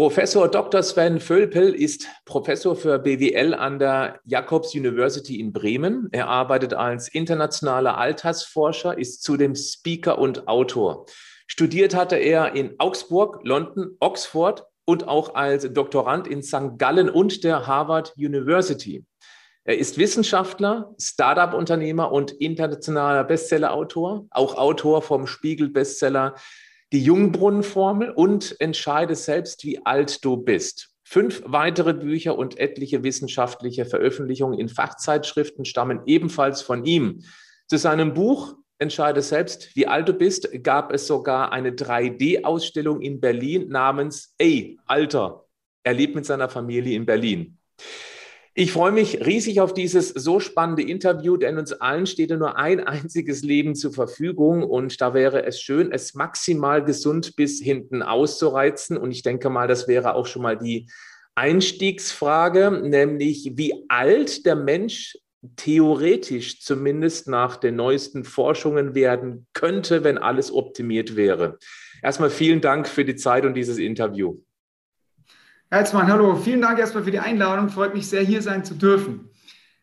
Professor Dr. Sven Völpel ist Professor für BWL an der Jacobs University in Bremen. Er arbeitet als internationaler Altersforscher, ist zudem Speaker und Autor. Studiert hatte er in Augsburg, London, Oxford und auch als Doktorand in St. Gallen und der Harvard University. Er ist Wissenschaftler, Startup-Unternehmer und internationaler Bestseller-Autor, auch Autor vom Spiegel-Bestseller die Jungbrunnenformel und entscheide selbst, wie alt du bist. Fünf weitere Bücher und etliche wissenschaftliche Veröffentlichungen in Fachzeitschriften stammen ebenfalls von ihm. Zu seinem Buch Entscheide selbst, wie alt du bist, gab es sogar eine 3D-Ausstellung in Berlin namens Ey, Alter. Er lebt mit seiner Familie in Berlin. Ich freue mich riesig auf dieses so spannende Interview, denn uns allen steht ja nur ein einziges Leben zur Verfügung und da wäre es schön, es maximal gesund bis hinten auszureizen. Und ich denke mal, das wäre auch schon mal die Einstiegsfrage, nämlich wie alt der Mensch theoretisch zumindest nach den neuesten Forschungen werden könnte, wenn alles optimiert wäre. Erstmal vielen Dank für die Zeit und dieses Interview. Herzmann, hallo. Vielen Dank erstmal für die Einladung. Freut mich sehr, hier sein zu dürfen.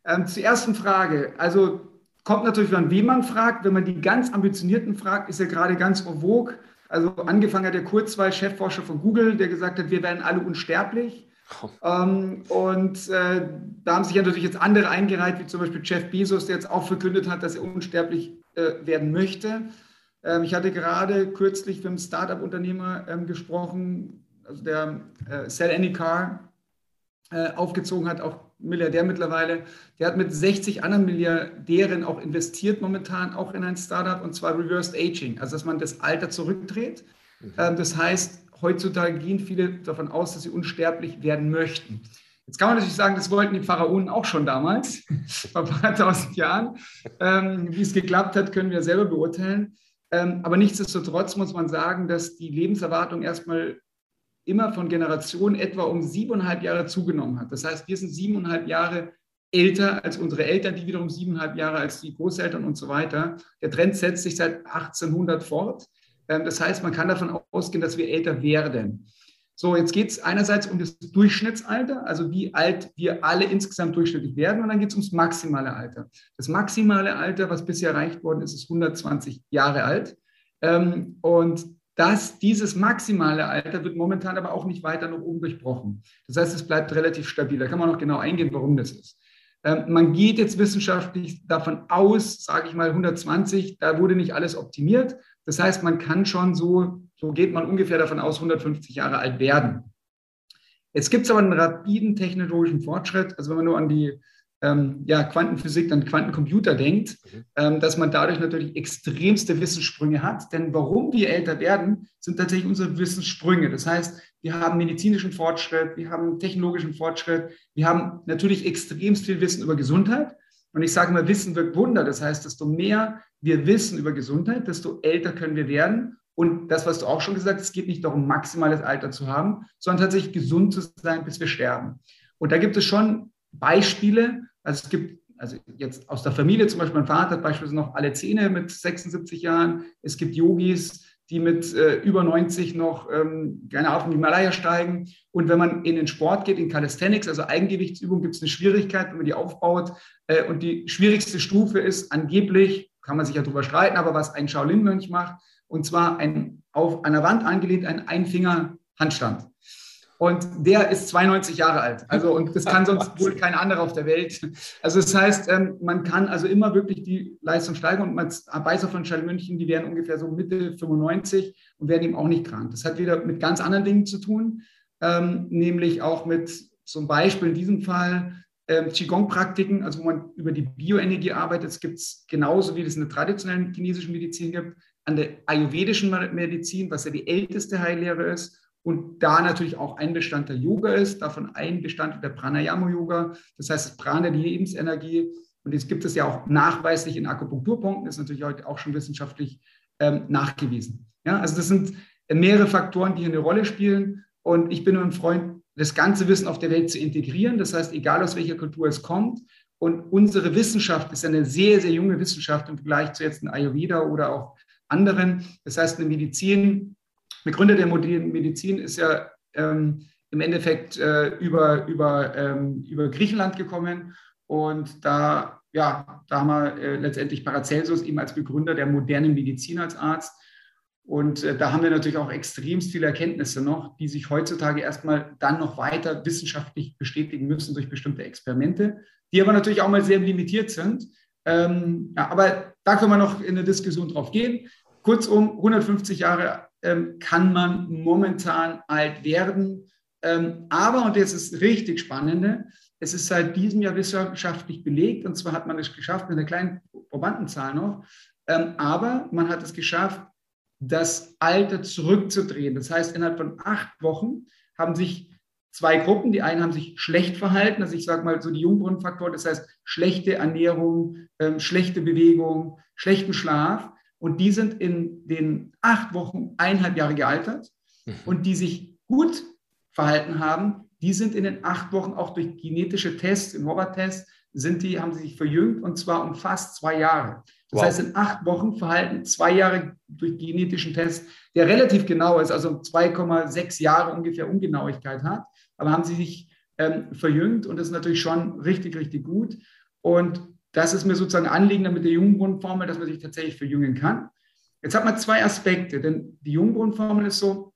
Ähm, zur ersten Frage. Also kommt natürlich, wenn wen man fragt. Wenn man die ganz Ambitionierten fragt, ist er gerade ganz en vogue. Also angefangen hat der Kurzweil, Chefforscher von Google, der gesagt hat, wir werden alle unsterblich. Ähm, und äh, da haben sich ja natürlich jetzt andere eingereiht, wie zum Beispiel Jeff Bezos, der jetzt auch verkündet hat, dass er unsterblich äh, werden möchte. Ähm, ich hatte gerade kürzlich mit einem Startup-Unternehmer ähm, gesprochen, also der äh, Sell Any Car äh, aufgezogen hat, auch Milliardär mittlerweile, der hat mit 60 anderen Milliardären auch investiert momentan, auch in ein Startup, und zwar Reversed Aging, also dass man das Alter zurückdreht. Mhm. Ähm, das heißt, heutzutage gehen viele davon aus, dass sie unsterblich werden möchten. Jetzt kann man natürlich sagen, das wollten die Pharaonen auch schon damals, vor ein paar tausend Jahren. Ähm, wie es geklappt hat, können wir selber beurteilen. Ähm, aber nichtsdestotrotz muss man sagen, dass die Lebenserwartung erstmal immer von Generation etwa um siebeneinhalb Jahre zugenommen hat. Das heißt, wir sind siebeneinhalb Jahre älter als unsere Eltern, die wiederum siebeneinhalb Jahre als die Großeltern und so weiter. Der Trend setzt sich seit 1800 fort. Ähm, das heißt, man kann davon ausgehen, dass wir älter werden. So, jetzt geht es einerseits um das Durchschnittsalter, also wie alt wir alle insgesamt durchschnittlich werden, und dann geht es ums maximale Alter. Das maximale Alter, was bisher erreicht worden ist, ist 120 Jahre alt. Ähm, und dass dieses maximale Alter wird momentan aber auch nicht weiter nach oben durchbrochen. Das heißt, es bleibt relativ stabil. Da kann man noch genau eingehen, warum das ist. Ähm, man geht jetzt wissenschaftlich davon aus, sage ich mal 120, da wurde nicht alles optimiert. Das heißt, man kann schon so, so geht man ungefähr davon aus, 150 Jahre alt werden. Jetzt gibt es aber einen rapiden technologischen Fortschritt. Also wenn man nur an die ähm, ja, Quantenphysik, dann Quantencomputer denkt, mhm. ähm, dass man dadurch natürlich extremste Wissenssprünge hat. Denn warum wir älter werden, sind tatsächlich unsere Wissenssprünge. Das heißt, wir haben medizinischen Fortschritt, wir haben technologischen Fortschritt, wir haben natürlich extremst viel Wissen über Gesundheit. Und ich sage mal, Wissen wirkt Wunder. Das heißt, desto mehr wir wissen über Gesundheit, desto älter können wir werden. Und das, was du auch schon gesagt hast, es geht nicht darum, maximales Alter zu haben, sondern tatsächlich gesund zu sein, bis wir sterben. Und da gibt es schon Beispiele. Also es gibt also jetzt aus der Familie zum Beispiel, mein Vater hat beispielsweise noch alle Zähne mit 76 Jahren. Es gibt Yogis, die mit äh, über 90 noch ähm, gerne auf den Himalaya steigen. Und wenn man in den Sport geht, in Calisthenics, also Eigengewichtsübung, gibt es eine Schwierigkeit, wenn man die aufbaut. Äh, und die schwierigste Stufe ist angeblich, kann man sich ja drüber streiten, aber was ein Shaolin-Mönch macht, und zwar ein auf einer Wand angelehnt ein Einfinger-Handstand. Und der ist 92 Jahre alt. Also, und das kann sonst wohl kein anderer auf der Welt. Also, das heißt, ähm, man kann also immer wirklich die Leistung steigern. Und man Beißer von Schall München, die werden ungefähr so Mitte 95 und werden eben auch nicht krank. Das hat wieder mit ganz anderen Dingen zu tun, ähm, nämlich auch mit zum Beispiel in diesem Fall ähm, Qigong-Praktiken, also wo man über die Bioenergie arbeitet. Es gibt es genauso, wie es in der traditionellen chinesischen Medizin gibt, an der ayurvedischen Medizin, was ja die älteste Heillehre ist und da natürlich auch ein Bestandteil Yoga ist, davon ein Bestandteil der Pranayama-Yoga, das heißt das Prana, die Lebensenergie. Und jetzt gibt es ja auch nachweislich in Akupunkturpunkten, ist natürlich heute auch schon wissenschaftlich ähm, nachgewiesen. Ja, also das sind mehrere Faktoren, die hier eine Rolle spielen. Und ich bin ein Freund, das ganze Wissen auf der Welt zu integrieren. Das heißt, egal aus welcher Kultur es kommt. Und unsere Wissenschaft ist eine sehr, sehr junge Wissenschaft im Vergleich zu jetzt in Ayurveda oder auch anderen. Das heißt, eine Medizin, der Gründer der modernen Medizin ist ja ähm, im Endeffekt äh, über, über, ähm, über Griechenland gekommen. Und da, ja, da haben wir äh, letztendlich Paracelsus eben als Begründer der modernen Medizin als Arzt. Und äh, da haben wir natürlich auch extremst viele Erkenntnisse noch, die sich heutzutage erstmal dann noch weiter wissenschaftlich bestätigen müssen durch bestimmte Experimente, die aber natürlich auch mal sehr limitiert sind. Ähm, ja, aber da können wir noch in eine Diskussion drauf gehen. Kurzum, 150 Jahre ähm, kann man momentan alt werden. Ähm, aber, und jetzt ist richtig Spannende, es ist seit diesem Jahr wissenschaftlich belegt, und zwar hat man es geschafft mit einer kleinen Probandenzahl noch, ähm, aber man hat es geschafft, das Alter zurückzudrehen. Das heißt, innerhalb von acht Wochen haben sich zwei Gruppen, die einen haben sich schlecht verhalten, also ich sage mal so die Jungbrunnenfaktoren, das heißt schlechte Ernährung, ähm, schlechte Bewegung, schlechten Schlaf, und die sind in den acht Wochen eineinhalb Jahre gealtert mhm. und die sich gut verhalten haben, die sind in den acht Wochen auch durch genetische Tests, im Hover-Test, sind die, haben sie sich verjüngt und zwar um fast zwei Jahre. Das wow. heißt, in acht Wochen verhalten zwei Jahre durch genetischen Test, der relativ genau ist, also 2,6 Jahre ungefähr Ungenauigkeit hat, aber haben sie sich ähm, verjüngt und das ist natürlich schon richtig, richtig gut. Und das ist mir sozusagen Anliegen mit der Jungbrunnenformel, dass man sich tatsächlich verjüngen kann. Jetzt hat man zwei Aspekte, denn die Jungbrunnenformel ist so,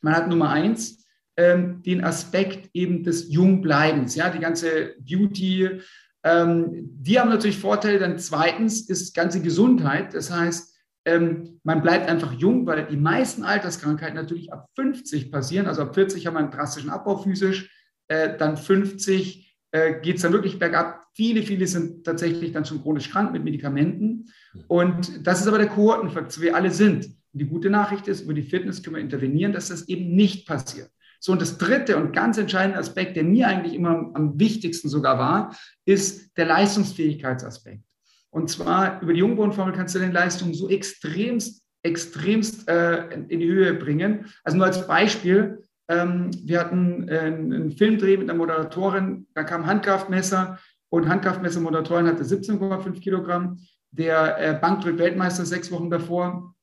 man hat Nummer eins, ähm, den Aspekt eben des Jungbleibens, ja, die ganze Beauty, ähm, die haben natürlich Vorteile. Dann zweitens ist ganze Gesundheit. Das heißt, ähm, man bleibt einfach jung, weil die meisten Alterskrankheiten natürlich ab 50 passieren. Also ab 40 haben wir einen drastischen Abbau physisch, äh, dann 50 äh, geht es dann wirklich bergab. Viele, viele sind tatsächlich dann schon chronisch krank mit Medikamenten. Und das ist aber der Kohortenfakt, wir alle sind. Und die gute Nachricht ist, über die Fitness können wir intervenieren, dass das eben nicht passiert. So, und das dritte und ganz entscheidende Aspekt, der mir eigentlich immer am wichtigsten sogar war, ist der Leistungsfähigkeitsaspekt. Und zwar über die Jungbrunnenformel kannst du deine Leistung so extremst, extremst äh, in die Höhe bringen. Also nur als Beispiel, ähm, wir hatten äh, einen Filmdreh mit einer Moderatorin, da kam Handkraftmesser und Handkraftmesser-Moderatorin hatte 17,5 Kilogramm. Der äh, Bankdrück-Weltmeister sechs Wochen davor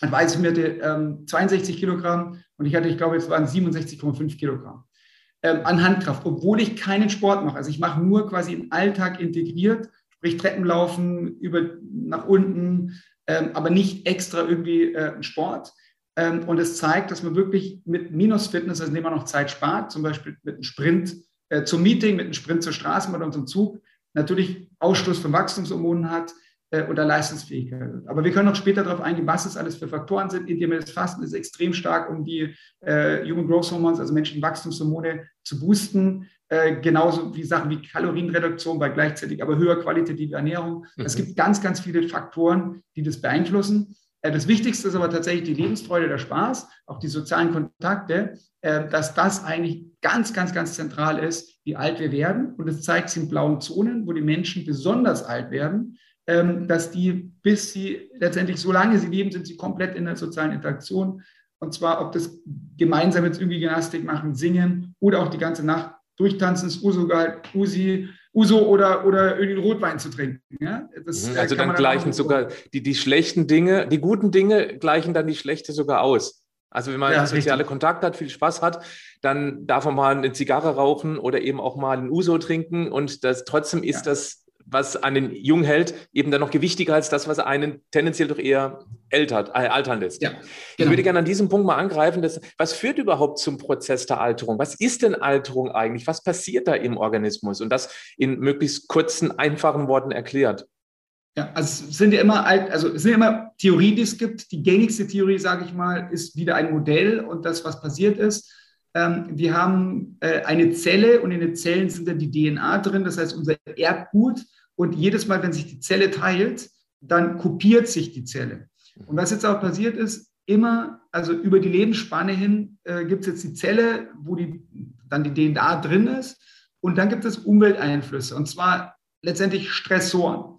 dann weiß ich mir, ähm, 62 Kilogramm und ich hatte, ich glaube, es waren 67,5 Kilogramm ähm, an Handkraft, obwohl ich keinen Sport mache. Also ich mache nur quasi im Alltag integriert, sprich Treppenlaufen über nach unten, ähm, aber nicht extra irgendwie äh, Sport. Ähm, und es zeigt, dass man wirklich mit Minus-Fitness, also indem man noch Zeit spart, zum Beispiel mit einem Sprint äh, zum Meeting, mit einem Sprint zur Straßenbahn und zum Zug, natürlich Ausschluss von Wachstumshormonen hat, äh, oder Leistungsfähigkeit. Aber wir können noch später darauf eingehen, was das alles für Faktoren sind. Intermittierendes Fasten ist extrem stark, um die äh, Human Growth Hormones, also menschlichen Wachstumshormone, zu boosten. Äh, genauso wie Sachen wie Kalorienreduktion bei gleichzeitig aber höher qualitative Ernährung. Mhm. Es gibt ganz, ganz viele Faktoren, die das beeinflussen. Äh, das Wichtigste ist aber tatsächlich die Lebensfreude, der Spaß, auch die sozialen Kontakte, äh, dass das eigentlich ganz, ganz, ganz zentral ist, wie alt wir werden. Und es zeigt sich in blauen Zonen, wo die Menschen besonders alt werden ähm, dass die, bis sie letztendlich, solange sie leben, sind sie komplett in der sozialen Interaktion. Und zwar, ob das gemeinsam jetzt irgendwie Gymnastik machen, singen oder auch die ganze Nacht durchtanzen, ist Uso, Usi, Uso oder, oder irgendwie Rotwein zu trinken. Ja? Das, mhm, also dann, dann gleichen sogar die, die schlechten Dinge, die guten Dinge gleichen dann die schlechte sogar aus. Also wenn man ja, soziale richtig. Kontakte hat, viel Spaß hat, dann darf man mal eine Zigarre rauchen oder eben auch mal ein Uso trinken und das trotzdem ist ja. das was einen jung hält, eben dann noch gewichtiger als das, was einen tendenziell doch eher ältert, äh, altern lässt. Ja, genau. Ich würde gerne an diesem Punkt mal angreifen, dass, was führt überhaupt zum Prozess der Alterung? Was ist denn Alterung eigentlich? Was passiert da im Organismus? Und das in möglichst kurzen, einfachen Worten erklärt. Ja, also es sind ja immer, also es sind ja immer Theorien, die es gibt. Die gängigste Theorie, sage ich mal, ist wieder ein Modell und das, was passiert ist. Ähm, wir haben äh, eine Zelle und in den Zellen sind dann die DNA drin, das heißt unser Erbgut. Und jedes Mal, wenn sich die Zelle teilt, dann kopiert sich die Zelle. Und was jetzt auch passiert ist, immer, also über die Lebensspanne hin, äh, gibt es jetzt die Zelle, wo die, dann die DNA drin ist. Und dann gibt es Umwelteinflüsse, und zwar letztendlich Stressoren.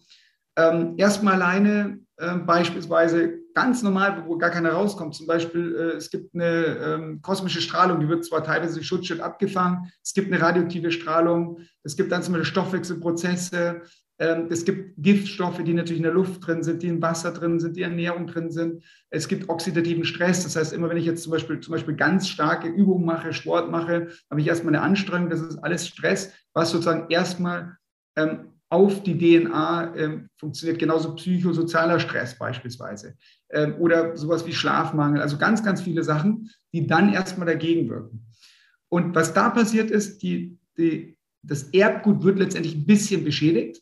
Ähm, erstmal alleine äh, beispielsweise ganz normal, wo gar keiner rauskommt. Zum Beispiel, äh, es gibt eine ähm, kosmische Strahlung, die wird zwar teilweise Schutzschild abgefangen, es gibt eine radioaktive Strahlung, es gibt dann zum Beispiel Stoffwechselprozesse, ähm, es gibt Giftstoffe, die natürlich in der Luft drin sind, die im Wasser drin sind, die in Ernährung drin sind. Es gibt oxidativen Stress. Das heißt, immer wenn ich jetzt zum Beispiel, zum Beispiel ganz starke Übungen mache, Sport mache, habe ich erstmal eine Anstrengung. Das ist alles Stress, was sozusagen erstmal ähm, auf die DNA ähm, funktioniert. Genauso psychosozialer Stress beispielsweise. Ähm, oder sowas wie Schlafmangel. Also ganz, ganz viele Sachen, die dann erstmal dagegen wirken. Und was da passiert ist, die, die, das Erbgut wird letztendlich ein bisschen beschädigt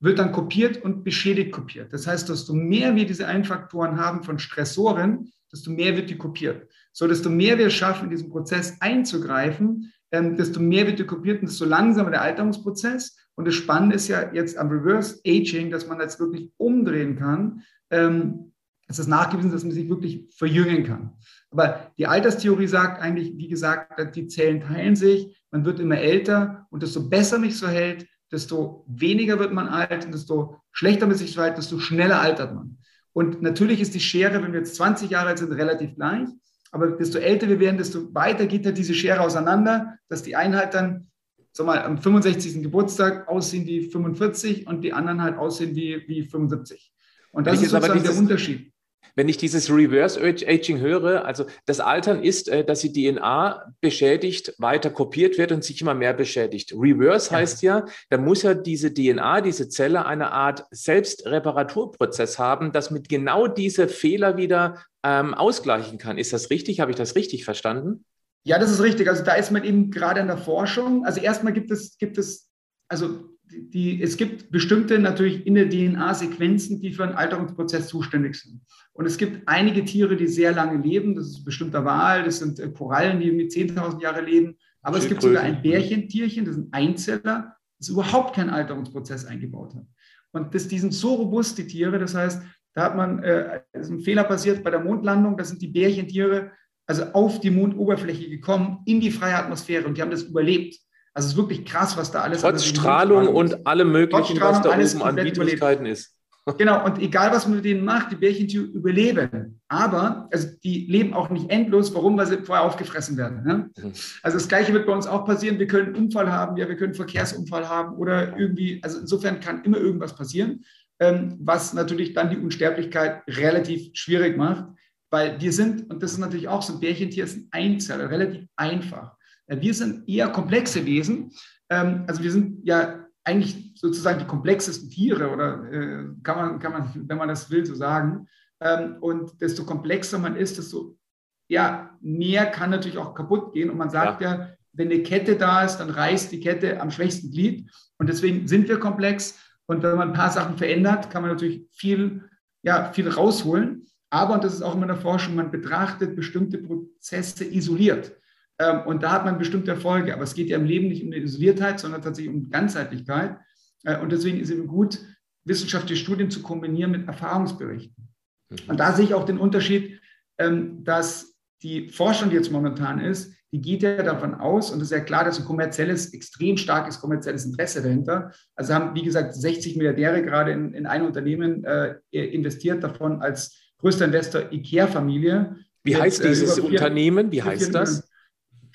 wird dann kopiert und beschädigt kopiert. Das heißt, desto mehr wir diese Einfaktoren haben von Stressoren, desto mehr wird die kopiert. So, desto mehr wir schaffen, in diesen Prozess einzugreifen, ähm, desto mehr wird die kopiert und desto langsamer der Alterungsprozess. Und das Spannende ist ja jetzt am Reverse Aging, dass man das wirklich umdrehen kann. Ähm, es ist nachgewiesen, dass man sich wirklich verjüngen kann. Aber die Alterstheorie sagt eigentlich, wie gesagt, die Zellen teilen sich, man wird immer älter und desto besser mich so hält, desto weniger wird man alt und desto schlechter man sich verhält, desto schneller altert man. Und natürlich ist die Schere, wenn wir jetzt 20 Jahre alt sind, relativ gleich. Aber desto älter wir werden, desto weiter geht halt diese Schere auseinander, dass die einen halt dann sag mal, am 65. Geburtstag aussehen wie 45 und die anderen halt aussehen wie, wie 75. Und das ist sozusagen der Unterschied wenn ich dieses Reverse Aging höre, also das Altern ist, äh, dass die DNA beschädigt, weiter kopiert wird und sich immer mehr beschädigt. Reverse ja. heißt ja, da muss ja diese DNA, diese Zelle eine Art Selbstreparaturprozess haben, das mit genau diese Fehler wieder ähm, ausgleichen kann. Ist das richtig? Habe ich das richtig verstanden? Ja, das ist richtig. Also da ist man eben gerade in der Forschung. Also erstmal gibt es, gibt es, also die, es gibt bestimmte natürlich in der DNA Sequenzen, die für einen Alterungsprozess zuständig sind. Und es gibt einige Tiere, die sehr lange leben. Das ist bestimmter Wal, das sind äh, Korallen, die mit 10.000 Jahre leben. Aber es gibt sogar ein Bärchentierchen, das ist ein Einzeller, das überhaupt keinen Alterungsprozess eingebaut hat. Und das, die sind so robust, die Tiere. Das heißt, da hat man, äh, ist ein Fehler passiert bei der Mondlandung. Da sind die Bärchentiere also auf die Mondoberfläche gekommen, in die freie Atmosphäre und die haben das überlebt. Also es ist wirklich krass, was da alles Trotz Strahlung und allem möglichen, was da oben an Widrigkeiten ist. Genau, und egal was man mit denen macht, die Bärchentiere überleben. Aber also die leben auch nicht endlos. Warum? Weil sie vorher aufgefressen werden. Ne? Mhm. Also das Gleiche wird bei uns auch passieren. Wir können einen Unfall haben, ja, wir können einen Verkehrsunfall haben oder irgendwie, also insofern kann immer irgendwas passieren, ähm, was natürlich dann die Unsterblichkeit relativ schwierig macht. Weil wir sind, und das ist natürlich auch so ein Bärchentier, ist ein Einzeller, relativ einfach. Äh, wir sind eher komplexe Wesen. Ähm, also wir sind ja eigentlich sozusagen die komplexesten Tiere oder äh, kann, man, kann man, wenn man das will, so sagen. Ähm, und desto komplexer man ist, desto ja, mehr kann natürlich auch kaputt gehen. Und man sagt ja. ja, wenn eine Kette da ist, dann reißt die Kette am schwächsten Glied. Und deswegen sind wir komplex. Und wenn man ein paar Sachen verändert, kann man natürlich viel, ja, viel rausholen. Aber, und das ist auch immer in der Forschung, man betrachtet bestimmte Prozesse isoliert. Ähm, und da hat man bestimmte Erfolge. Aber es geht ja im Leben nicht um eine Isoliertheit, sondern tatsächlich um Ganzheitlichkeit. Äh, und deswegen ist es eben gut, wissenschaftliche Studien zu kombinieren mit Erfahrungsberichten. Mhm. Und da sehe ich auch den Unterschied, ähm, dass die Forschung, die jetzt momentan ist, die geht ja davon aus, und es ist ja klar, dass ein kommerzielles, extrem starkes kommerzielles Interesse dahinter. Also haben, wie gesagt, 60 Milliardäre gerade in, in ein Unternehmen äh, investiert, davon als größter Investor IKEA-Familie. Wie heißt äh, dieses Unternehmen? Wie heißt das?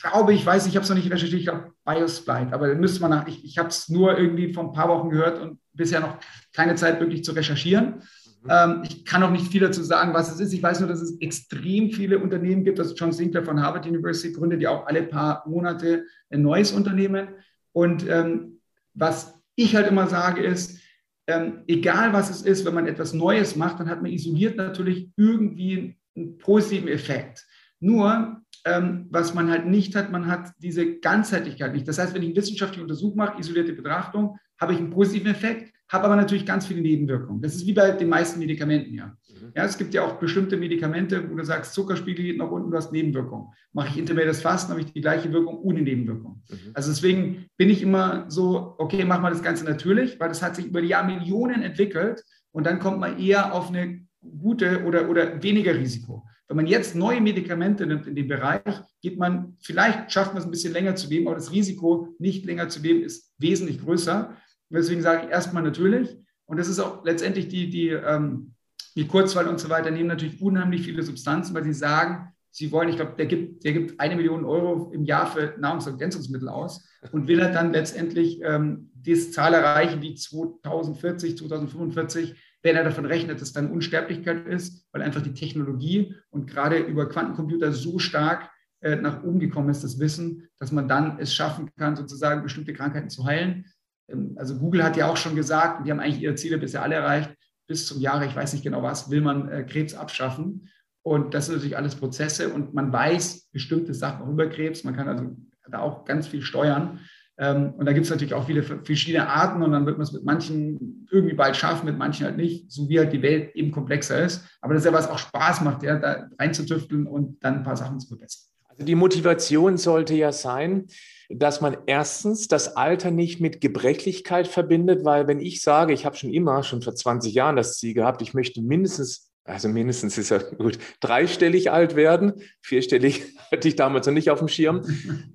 glaube ich, weiß ich, habe es noch nicht recherchiert, ich glaube Biosplite, aber müsste man nach, ich, ich habe es nur irgendwie vor ein paar Wochen gehört und bisher noch keine Zeit wirklich zu recherchieren. Mhm. Ähm, ich kann auch nicht viel dazu sagen, was es ist. Ich weiß nur, dass es extrem viele Unternehmen gibt. Also John Sinclair von Harvard University gründet ja auch alle paar Monate ein neues Unternehmen. Und ähm, was ich halt immer sage ist, ähm, egal was es ist, wenn man etwas Neues macht, dann hat man isoliert natürlich irgendwie einen positiven Effekt. Nur ähm, was man halt nicht hat, man hat diese Ganzheitlichkeit nicht. Das heißt, wenn ich eine wissenschaftliche Untersuchung mache, isolierte Betrachtung, habe ich einen positiven Effekt, habe aber natürlich ganz viele Nebenwirkungen. Das ist wie bei den meisten Medikamenten ja. Ja. Es gibt ja auch bestimmte Medikamente, wo du sagst, Zuckerspiegel geht nach unten, du hast Nebenwirkungen. Mache ich intermittierendes Fasten, habe ich die gleiche Wirkung ohne Nebenwirkung. Mhm. Also deswegen bin ich immer so, okay, mach mal das Ganze natürlich, weil das hat sich über die Jahre Millionen entwickelt und dann kommt man eher auf eine gute oder, oder weniger Risiko. Wenn man jetzt neue Medikamente nimmt in dem Bereich, geht man, vielleicht schafft man es ein bisschen länger zu leben, aber das Risiko, nicht länger zu leben, ist wesentlich größer. Und deswegen sage ich erstmal natürlich. Und das ist auch letztendlich die, die, ähm, die Kurzwahl und so weiter, nehmen natürlich unheimlich viele Substanzen, weil sie sagen, sie wollen, ich glaube, der gibt, der gibt eine Million Euro im Jahr für Nahrungsergänzungsmittel aus und will er dann letztendlich ähm, diese Zahl erreichen, wie 2040, 2045, wenn er davon rechnet, dass dann Unsterblichkeit ist, weil einfach die Technologie und gerade über Quantencomputer so stark äh, nach oben gekommen ist, das Wissen, dass man dann es schaffen kann, sozusagen bestimmte Krankheiten zu heilen. Ähm, also Google hat ja auch schon gesagt, die haben eigentlich ihre Ziele bisher alle erreicht, bis zum Jahre, ich weiß nicht genau was, will man äh, Krebs abschaffen. Und das sind natürlich alles Prozesse und man weiß bestimmte Sachen auch über Krebs. Man kann also da auch ganz viel steuern. Ähm, und da gibt es natürlich auch viele verschiedene Arten und dann wird man es mit manchen irgendwie bald schaffen, mit manchen halt nicht, so wie halt die Welt eben komplexer ist. Aber das ist ja was auch Spaß macht, ja, da reinzutüfteln und dann ein paar Sachen zu verbessern. Also die Motivation sollte ja sein, dass man erstens das Alter nicht mit Gebrechlichkeit verbindet, weil wenn ich sage, ich habe schon immer, schon vor 20 Jahren das Ziel gehabt, ich möchte mindestens also mindestens ist ja gut, dreistellig alt werden. Vierstellig hatte ich damals noch nicht auf dem Schirm.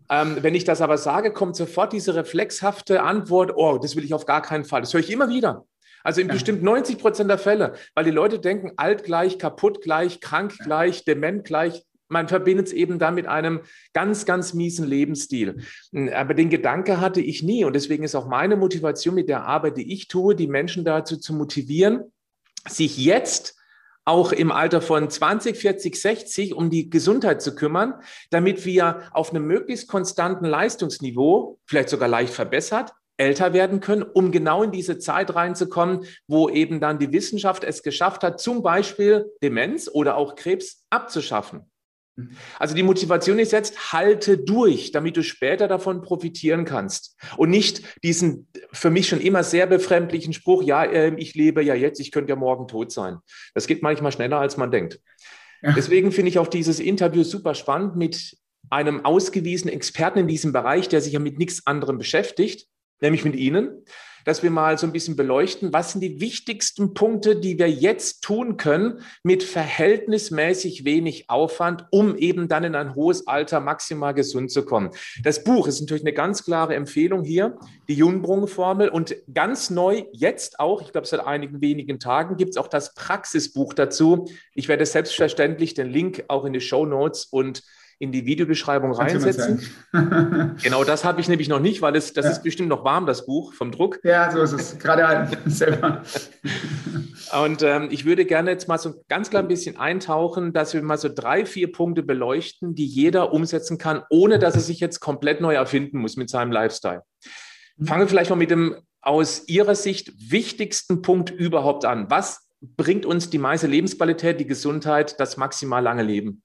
ähm, wenn ich das aber sage, kommt sofort diese reflexhafte Antwort, oh, das will ich auf gar keinen Fall. Das höre ich immer wieder. Also in ja. bestimmt 90 Prozent der Fälle, weil die Leute denken, alt gleich, kaputt gleich, krank gleich, dement gleich. Man verbindet es eben dann mit einem ganz, ganz miesen Lebensstil. Aber den Gedanke hatte ich nie. Und deswegen ist auch meine Motivation mit der Arbeit, die ich tue, die Menschen dazu zu motivieren, sich jetzt auch im Alter von 20, 40, 60 um die Gesundheit zu kümmern, damit wir auf einem möglichst konstanten Leistungsniveau, vielleicht sogar leicht verbessert, älter werden können, um genau in diese Zeit reinzukommen, wo eben dann die Wissenschaft es geschafft hat, zum Beispiel Demenz oder auch Krebs abzuschaffen. Also die Motivation ist jetzt, halte durch, damit du später davon profitieren kannst. Und nicht diesen für mich schon immer sehr befremdlichen Spruch, ja, ähm, ich lebe ja jetzt, ich könnte ja morgen tot sein. Das geht manchmal schneller, als man denkt. Ja. Deswegen finde ich auch dieses Interview super spannend mit einem ausgewiesenen Experten in diesem Bereich, der sich ja mit nichts anderem beschäftigt, nämlich mit Ihnen dass wir mal so ein bisschen beleuchten, was sind die wichtigsten Punkte, die wir jetzt tun können mit verhältnismäßig wenig Aufwand, um eben dann in ein hohes Alter maximal gesund zu kommen. Das Buch ist natürlich eine ganz klare Empfehlung hier, die Junbrung-Formel und ganz neu jetzt auch, ich glaube seit einigen wenigen Tagen, gibt es auch das Praxisbuch dazu. Ich werde selbstverständlich den Link auch in die Show Notes und in die Videobeschreibung reinsetzen. genau das habe ich nämlich noch nicht, weil es, das ja. ist bestimmt noch warm, das Buch vom Druck. Ja, so ist es. Gerade selber. Und ähm, ich würde gerne jetzt mal so ganz klein bisschen eintauchen, dass wir mal so drei, vier Punkte beleuchten, die jeder umsetzen kann, ohne dass er sich jetzt komplett neu erfinden muss mit seinem Lifestyle. Mhm. Fangen wir vielleicht mal mit dem aus Ihrer Sicht wichtigsten Punkt überhaupt an. Was bringt uns die meiste Lebensqualität, die Gesundheit, das maximal lange Leben?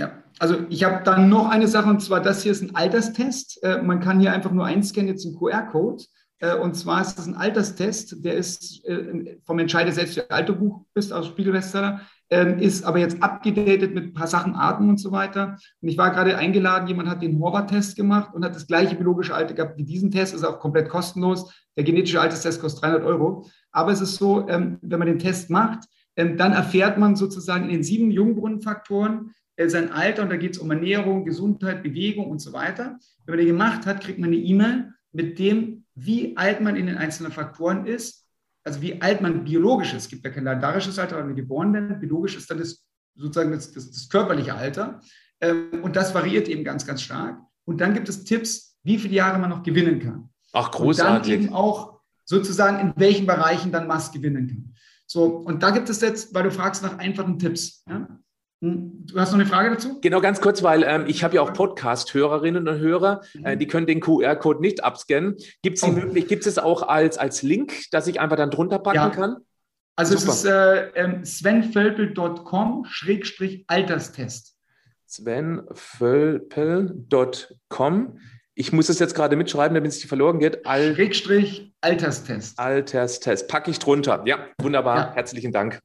Ja, also ich habe dann noch eine Sache und zwar das hier ist ein Alterstest. Äh, man kann hier einfach nur einscannen, jetzt einen QR-Code. Äh, und zwar ist das ein Alterstest, der ist äh, vom Entscheider selbst für alte Buch bist aus Spiegelbestseller, ähm, ist aber jetzt abgedatet mit ein paar Sachen, Arten und so weiter. Und ich war gerade eingeladen, jemand hat den Horvath-Test gemacht und hat das gleiche biologische Alter gehabt wie diesen Test, ist auch komplett kostenlos. Der genetische Alterstest kostet 300 Euro. Aber es ist so, ähm, wenn man den Test macht, ähm, dann erfährt man sozusagen in den sieben Jungbrunnenfaktoren, sein Alter und da geht es um Ernährung, Gesundheit, Bewegung und so weiter. Wenn man den gemacht hat, kriegt man eine E-Mail mit dem, wie alt man in den einzelnen Faktoren ist, also wie alt man biologisch ist. Es gibt ja kein landarisches Alter, weil wir geboren werden. Biologisch ist dann das, sozusagen das, das, das körperliche Alter. Ähm, und das variiert eben ganz, ganz stark. Und dann gibt es Tipps, wie viele Jahre man noch gewinnen kann. Ach, großartig. Und dann eben auch sozusagen, in welchen Bereichen dann Mass gewinnen kann. So, und da gibt es jetzt, weil du fragst nach einfachen Tipps. Ja? Hm, du hast noch eine Frage dazu? Genau, ganz kurz, weil ähm, ich habe ja auch Podcast-Hörerinnen und Hörer, mhm. äh, die können den QR-Code nicht abscannen. Gibt es. Gibt es auch als, als Link, dass ich einfach dann drunter packen ja. kann? Also Super. es ist äh, ähm, svenvölpel.com-alterstest. svenvölpel.com. Ich muss es jetzt gerade mitschreiben, damit es nicht verloren geht. Al Schrägstrich Alterstest. Alterstest. Packe ich drunter. Ja, wunderbar. Ja. Herzlichen Dank.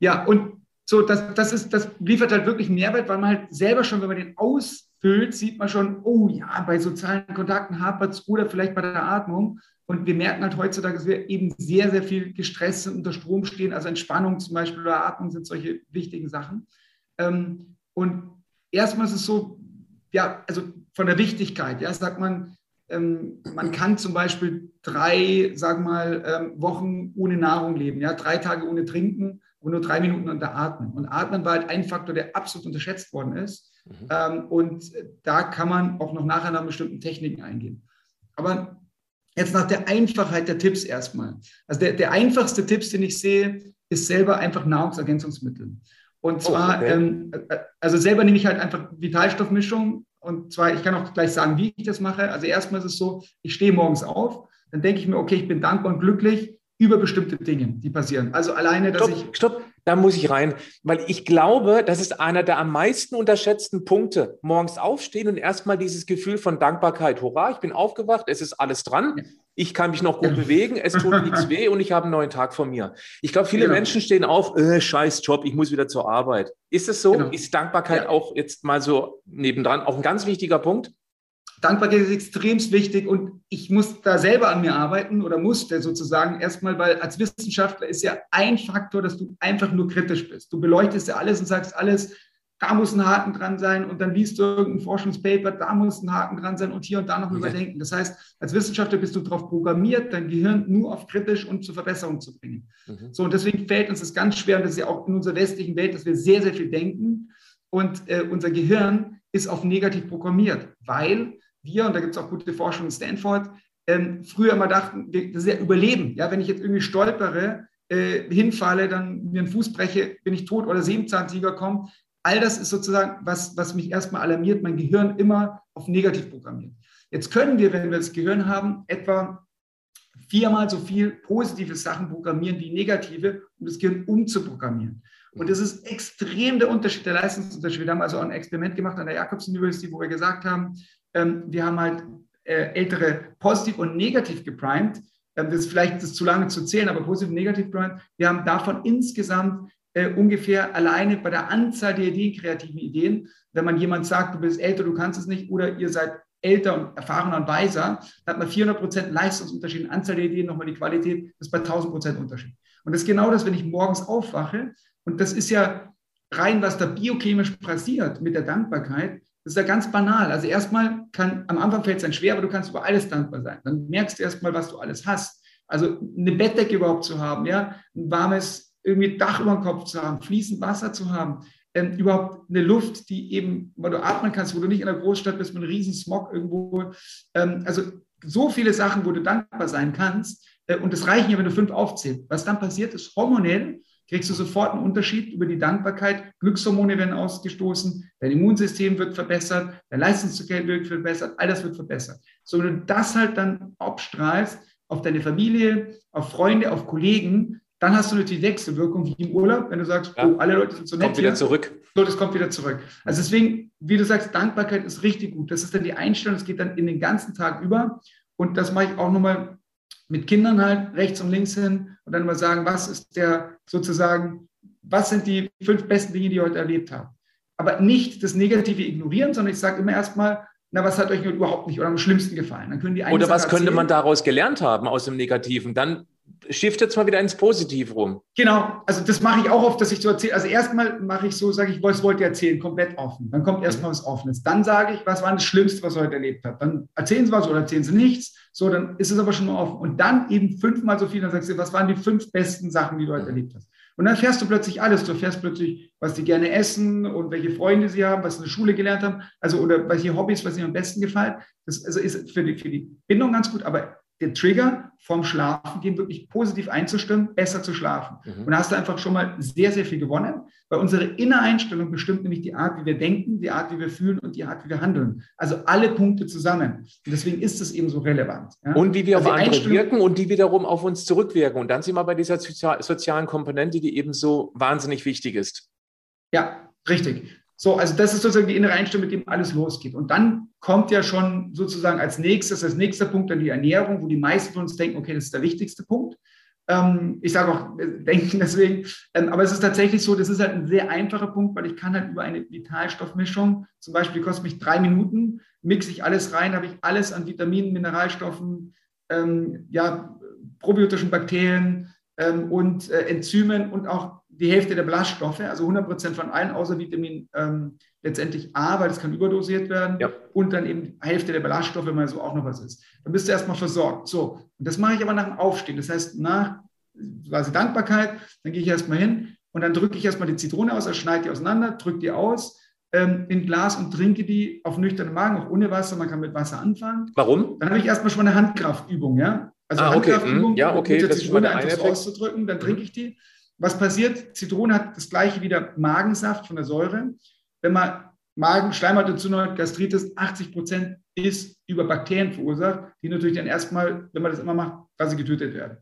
Ja, und so, das, das, ist, das liefert halt wirklich Mehrwert, weil man halt selber schon, wenn man den ausfüllt, sieht man schon, oh ja, bei sozialen Kontakten hapert es oder vielleicht bei der Atmung. Und wir merken halt heutzutage, dass wir eben sehr, sehr viel gestresst sind, unter Strom stehen. Also Entspannung zum Beispiel oder Atmung sind solche wichtigen Sachen. Ähm, und erstmal ist es so, ja, also von der Wichtigkeit, ja, sagt man, ähm, man kann zum Beispiel drei, sagen wir mal, ähm, Wochen ohne Nahrung leben, ja, drei Tage ohne Trinken und nur drei Minuten unter Atmen. Und Atmen war halt ein Faktor, der absolut unterschätzt worden ist. Mhm. Ähm, und da kann man auch noch nachher nach bestimmten Techniken eingehen. Aber jetzt nach der Einfachheit der Tipps erstmal. Also der, der einfachste Tipp, den ich sehe, ist selber einfach Nahrungsergänzungsmittel. Und oh, zwar, oh, okay. ähm, äh, also selber nehme ich halt einfach Vitalstoffmischung. Und zwar, ich kann auch gleich sagen, wie ich das mache. Also erstmal ist es so, ich stehe morgens auf, dann denke ich mir, okay, ich bin dankbar und glücklich über bestimmte Dinge, die passieren. Also alleine, dass stopp, ich. Stopp, da muss ich rein, weil ich glaube, das ist einer der am meisten unterschätzten Punkte. Morgens aufstehen und erstmal dieses Gefühl von Dankbarkeit. Hurra, ich bin aufgewacht, es ist alles dran. Ich kann mich noch gut bewegen, es tut nichts weh und ich habe einen neuen Tag vor mir. Ich glaube, viele genau. Menschen stehen auf, äh, scheiß Job, ich muss wieder zur Arbeit. Ist es so? Genau. Ist Dankbarkeit ja. auch jetzt mal so nebendran auch ein ganz wichtiger Punkt? Dankbarkeit ist extrem wichtig und ich muss da selber an mir arbeiten oder musste sozusagen erstmal, weil als Wissenschaftler ist ja ein Faktor, dass du einfach nur kritisch bist. Du beleuchtest ja alles und sagst alles, da muss ein Haken dran sein und dann liest du irgendein Forschungspaper, da muss ein Haken dran sein und hier und da noch okay. überdenken. Das heißt, als Wissenschaftler bist du darauf programmiert, dein Gehirn nur auf kritisch und zur Verbesserung zu bringen. Mhm. So, und deswegen fällt uns das ganz schwer, und das ist ja auch in unserer westlichen Welt, dass wir sehr, sehr viel denken und äh, unser Gehirn ist auf negativ programmiert, weil wir, und da gibt es auch gute Forschung in Stanford, ähm, früher immer dachten, das ist ja Überleben. Ja, wenn ich jetzt irgendwie stolpere, äh, hinfalle, dann mir einen Fuß breche, bin ich tot oder Säbelzahntiger kommt. All das ist sozusagen, was, was mich erstmal alarmiert, mein Gehirn immer auf negativ programmiert. Jetzt können wir, wenn wir das Gehirn haben, etwa viermal so viel positive Sachen programmieren wie negative, um das Gehirn umzuprogrammieren. Und das ist extrem der Unterschied, der Leistungsunterschied. Wir haben also auch ein Experiment gemacht an der Jacobs University, wo wir gesagt haben, ähm, wir haben halt äh, ältere positiv und negativ geprimed. Ähm, das ist vielleicht das zu lange zu zählen, aber positiv und negativ geprimed. Wir haben davon insgesamt äh, ungefähr alleine bei der Anzahl der Ideen, kreativen Ideen, wenn man jemand sagt, du bist älter, du kannst es nicht, oder ihr seid älter und erfahrener und weiser, dann hat man 400 Prozent Leistungsunterschied, Anzahl der Ideen, nochmal die Qualität, das ist bei 1000 Prozent Unterschied. Und das ist genau das, wenn ich morgens aufwache, und das ist ja rein, was da biochemisch passiert mit der Dankbarkeit, das ist ja ganz banal. Also erstmal kann, am Anfang fällt es dann schwer, aber du kannst über alles dankbar sein. Dann merkst du erstmal, was du alles hast. Also eine Bettdecke überhaupt zu haben, ja, ein warmes irgendwie Dach über dem Kopf zu haben, fließend Wasser zu haben, ähm, überhaupt eine Luft, die eben, wo du atmen kannst, wo du nicht in einer Großstadt bist mit einem riesen Smog irgendwo. Ähm, also so viele Sachen, wo du dankbar sein kannst. Äh, und das reichen ja, wenn du fünf aufzählst. Was dann passiert, ist hormonell kriegst du sofort einen Unterschied über die Dankbarkeit. Glückshormone werden ausgestoßen, dein Immunsystem wird verbessert, dein Leistungsfähigkeit wird verbessert, all das wird verbessert. So, wenn du das halt dann abstrahlst auf deine Familie, auf Freunde, auf Kollegen, dann hast du natürlich Wechselwirkung wie im Urlaub, wenn du sagst, ja. oh, alle Leute sind so nett. Kommt wieder zurück. So, das kommt wieder zurück. Also deswegen, wie du sagst, Dankbarkeit ist richtig gut. Das ist dann die Einstellung, es geht dann in den ganzen Tag über. Und das mache ich auch nochmal mit Kindern halt rechts und links hin und dann mal sagen, was ist der sozusagen, was sind die fünf besten Dinge, die ihr heute erlebt habt. Aber nicht das Negative ignorieren, sondern ich sage immer erstmal, na, was hat euch überhaupt nicht oder am schlimmsten gefallen? Dann können die Oder was könnte man daraus gelernt haben aus dem Negativen? Dann shiftet es mal wieder ins Positiv rum. Genau, also das mache ich auch oft, dass ich so erzähle. Also erstmal mache ich so, sage ich, was wollt ihr erzählen, komplett offen. Dann kommt erstmal was Offenes. Dann sage ich, was war das Schlimmste, was ihr heute erlebt habt. Dann erzählen sie was oder erzählen sie nichts. So, dann ist es aber schon mal offen. Und dann eben fünfmal so viel, dann sagst du, was waren die fünf besten Sachen, die du heute erlebt hast. Und dann fährst du plötzlich alles. Du fährst plötzlich, was die gerne essen und welche Freunde sie haben, was sie in der Schule gelernt haben, also oder welche Hobbys, was ihnen am besten gefallen. Das also ist für die, für die Bindung ganz gut, aber der Trigger vom Schlafengehen wirklich positiv einzustimmen, besser zu schlafen. Mhm. Und da hast du einfach schon mal sehr, sehr viel gewonnen, weil unsere innere Einstellung bestimmt nämlich die Art, wie wir denken, die Art, wie wir fühlen und die Art, wie wir handeln. Also alle Punkte zusammen. Und deswegen ist es eben so relevant. Ja? Und wie wir also auf andere wirken und die wiederum auf uns zurückwirken. Und dann sind wir bei dieser sozialen Komponente, die eben so wahnsinnig wichtig ist. Ja, richtig. So, also das ist sozusagen die innere Einstellung, mit dem alles losgeht. Und dann kommt ja schon sozusagen als nächstes, als nächster Punkt dann die Ernährung, wo die meisten von uns denken, okay, das ist der wichtigste Punkt. Ähm, ich sage auch äh, denken deswegen, ähm, aber es ist tatsächlich so, das ist halt ein sehr einfacher Punkt, weil ich kann halt über eine Vitalstoffmischung, zum Beispiel kostet mich drei Minuten, mixe ich alles rein, habe ich alles an Vitaminen, Mineralstoffen, ähm, ja, probiotischen Bakterien ähm, und äh, Enzymen und auch die Hälfte der Ballaststoffe, also 100 Prozent von allen außer Vitamin ähm, letztendlich A, weil es kann überdosiert werden ja. und dann eben die Hälfte der Ballaststoffe, wenn mal so auch noch was ist. Dann bist du erstmal versorgt. So, und das mache ich aber nach dem Aufstehen. Das heißt, nach quasi Dankbarkeit, dann gehe ich erstmal hin und dann drücke ich erstmal die Zitrone aus, also schneide die auseinander, drücke die aus ähm, in Glas und trinke die auf nüchternen Magen, auch ohne Wasser. Man kann mit Wasser anfangen. Warum? Dann habe ich erstmal schon mal eine Handkraftübung, ja. Also ah, okay. Handkraftübung, hm. ja, okay. mit der Zitrone einfach auszudrücken, dann trinke ich die. Was passiert? Zitrone hat das gleiche wie der Magensaft von der Säure. Wenn man Magen, Schleimhautentzündung, Gastritis, 80 Prozent ist über Bakterien verursacht, die natürlich dann erstmal, wenn man das immer macht, quasi getötet werden.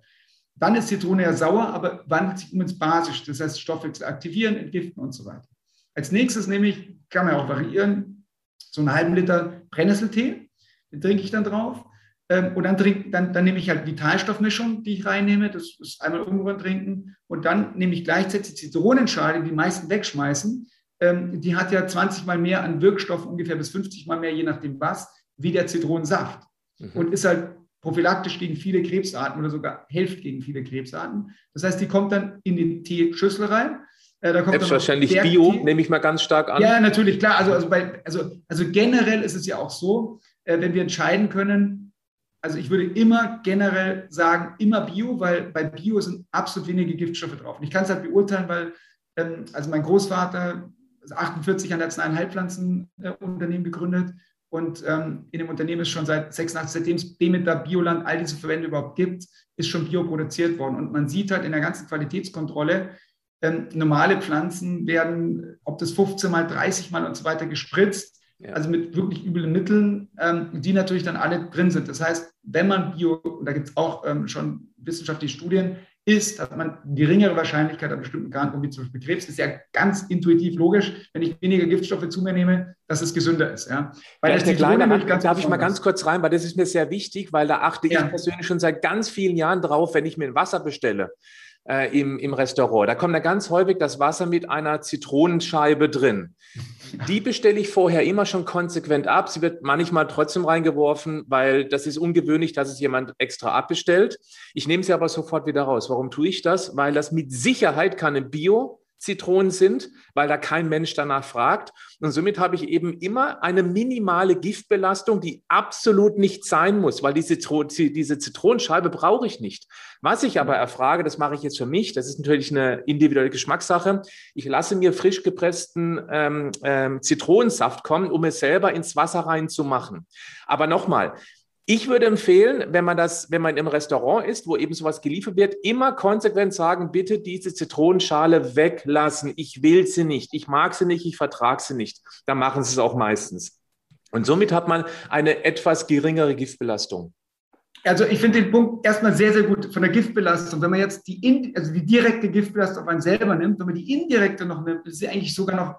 Dann ist Zitrone ja sauer, aber wandelt sich um ins Basisch, das heißt Stoffwechsel aktivieren, entgiften und so weiter. Als nächstes nehme ich, kann man ja auch variieren, so einen halben Liter Brennnesseltee, den trinke ich dann drauf. Ähm, und dann, trink, dann, dann nehme ich halt Vitalstoffmischung, die ich reinnehme, das ist einmal umrühren trinken. Und dann nehme ich gleichzeitig Zitronenschale, die die meisten wegschmeißen. Ähm, die hat ja 20 mal mehr an Wirkstoff, ungefähr bis 50 mal mehr, je nachdem was, wie der Zitronensaft. Mhm. Und ist halt prophylaktisch gegen viele Krebsarten oder sogar hilft gegen viele Krebsarten. Das heißt, die kommt dann in die Teeschüssel rein. Äh, da kommt Selbstverständlich Bio, nehme ich mal ganz stark an. Ja, natürlich, klar. Also, also, bei, also, also generell ist es ja auch so, äh, wenn wir entscheiden können, also ich würde immer generell sagen, immer Bio, weil bei Bio sind absolut wenige Giftstoffe drauf. Und ich kann es halt beurteilen, weil ähm, also mein Großvater ist 48 an ein Heilpflanzenunternehmen äh, gegründet und ähm, in dem Unternehmen ist schon seit 86, seitdem es Demeter, Bioland, all diese Verwendung überhaupt gibt, ist schon Bio produziert worden. Und man sieht halt in der ganzen Qualitätskontrolle, ähm, normale Pflanzen werden, ob das 15 mal, 30 mal und so weiter gespritzt ja. Also mit wirklich üblen Mitteln, ähm, die natürlich dann alle drin sind. Das heißt, wenn man Bio, und da gibt es auch ähm, schon wissenschaftliche Studien, ist, hat man geringere Wahrscheinlichkeit an bestimmten Krankungen, wie zum Beispiel Krebs. Ist ja ganz intuitiv logisch, wenn ich weniger Giftstoffe zu mir nehme, dass es gesünder ist. Ja. Bei der kleine ganz darf ich mal ganz kurz rein, weil das ist mir sehr wichtig, weil da achte ja. ich persönlich schon seit ganz vielen Jahren drauf, wenn ich mir ein Wasser bestelle äh, im, im Restaurant. Da kommt da ganz häufig das Wasser mit einer Zitronenscheibe drin. Die bestelle ich vorher immer schon konsequent ab. Sie wird manchmal trotzdem reingeworfen, weil das ist ungewöhnlich, dass es jemand extra abbestellt. Ich nehme sie aber sofort wieder raus. Warum tue ich das? Weil das mit Sicherheit keine Bio Zitronen sind, weil da kein Mensch danach fragt. Und somit habe ich eben immer eine minimale Giftbelastung, die absolut nicht sein muss, weil diese, diese Zitronenscheibe brauche ich nicht. Was ich aber erfrage, das mache ich jetzt für mich, das ist natürlich eine individuelle Geschmackssache. Ich lasse mir frisch gepressten ähm, ähm, Zitronensaft kommen, um es selber ins Wasser reinzumachen. Aber nochmal, ich würde empfehlen, wenn man das, wenn man im Restaurant ist, wo eben sowas geliefert wird, immer konsequent sagen, bitte diese Zitronenschale weglassen. Ich will sie nicht. Ich mag sie nicht. Ich vertrage sie nicht. Da machen sie es auch meistens. Und somit hat man eine etwas geringere Giftbelastung. Also ich finde den Punkt erstmal sehr, sehr gut von der Giftbelastung. Wenn man jetzt die, also die direkte Giftbelastung auf einen selber nimmt, wenn man die indirekte noch nimmt, ist sie eigentlich sogar noch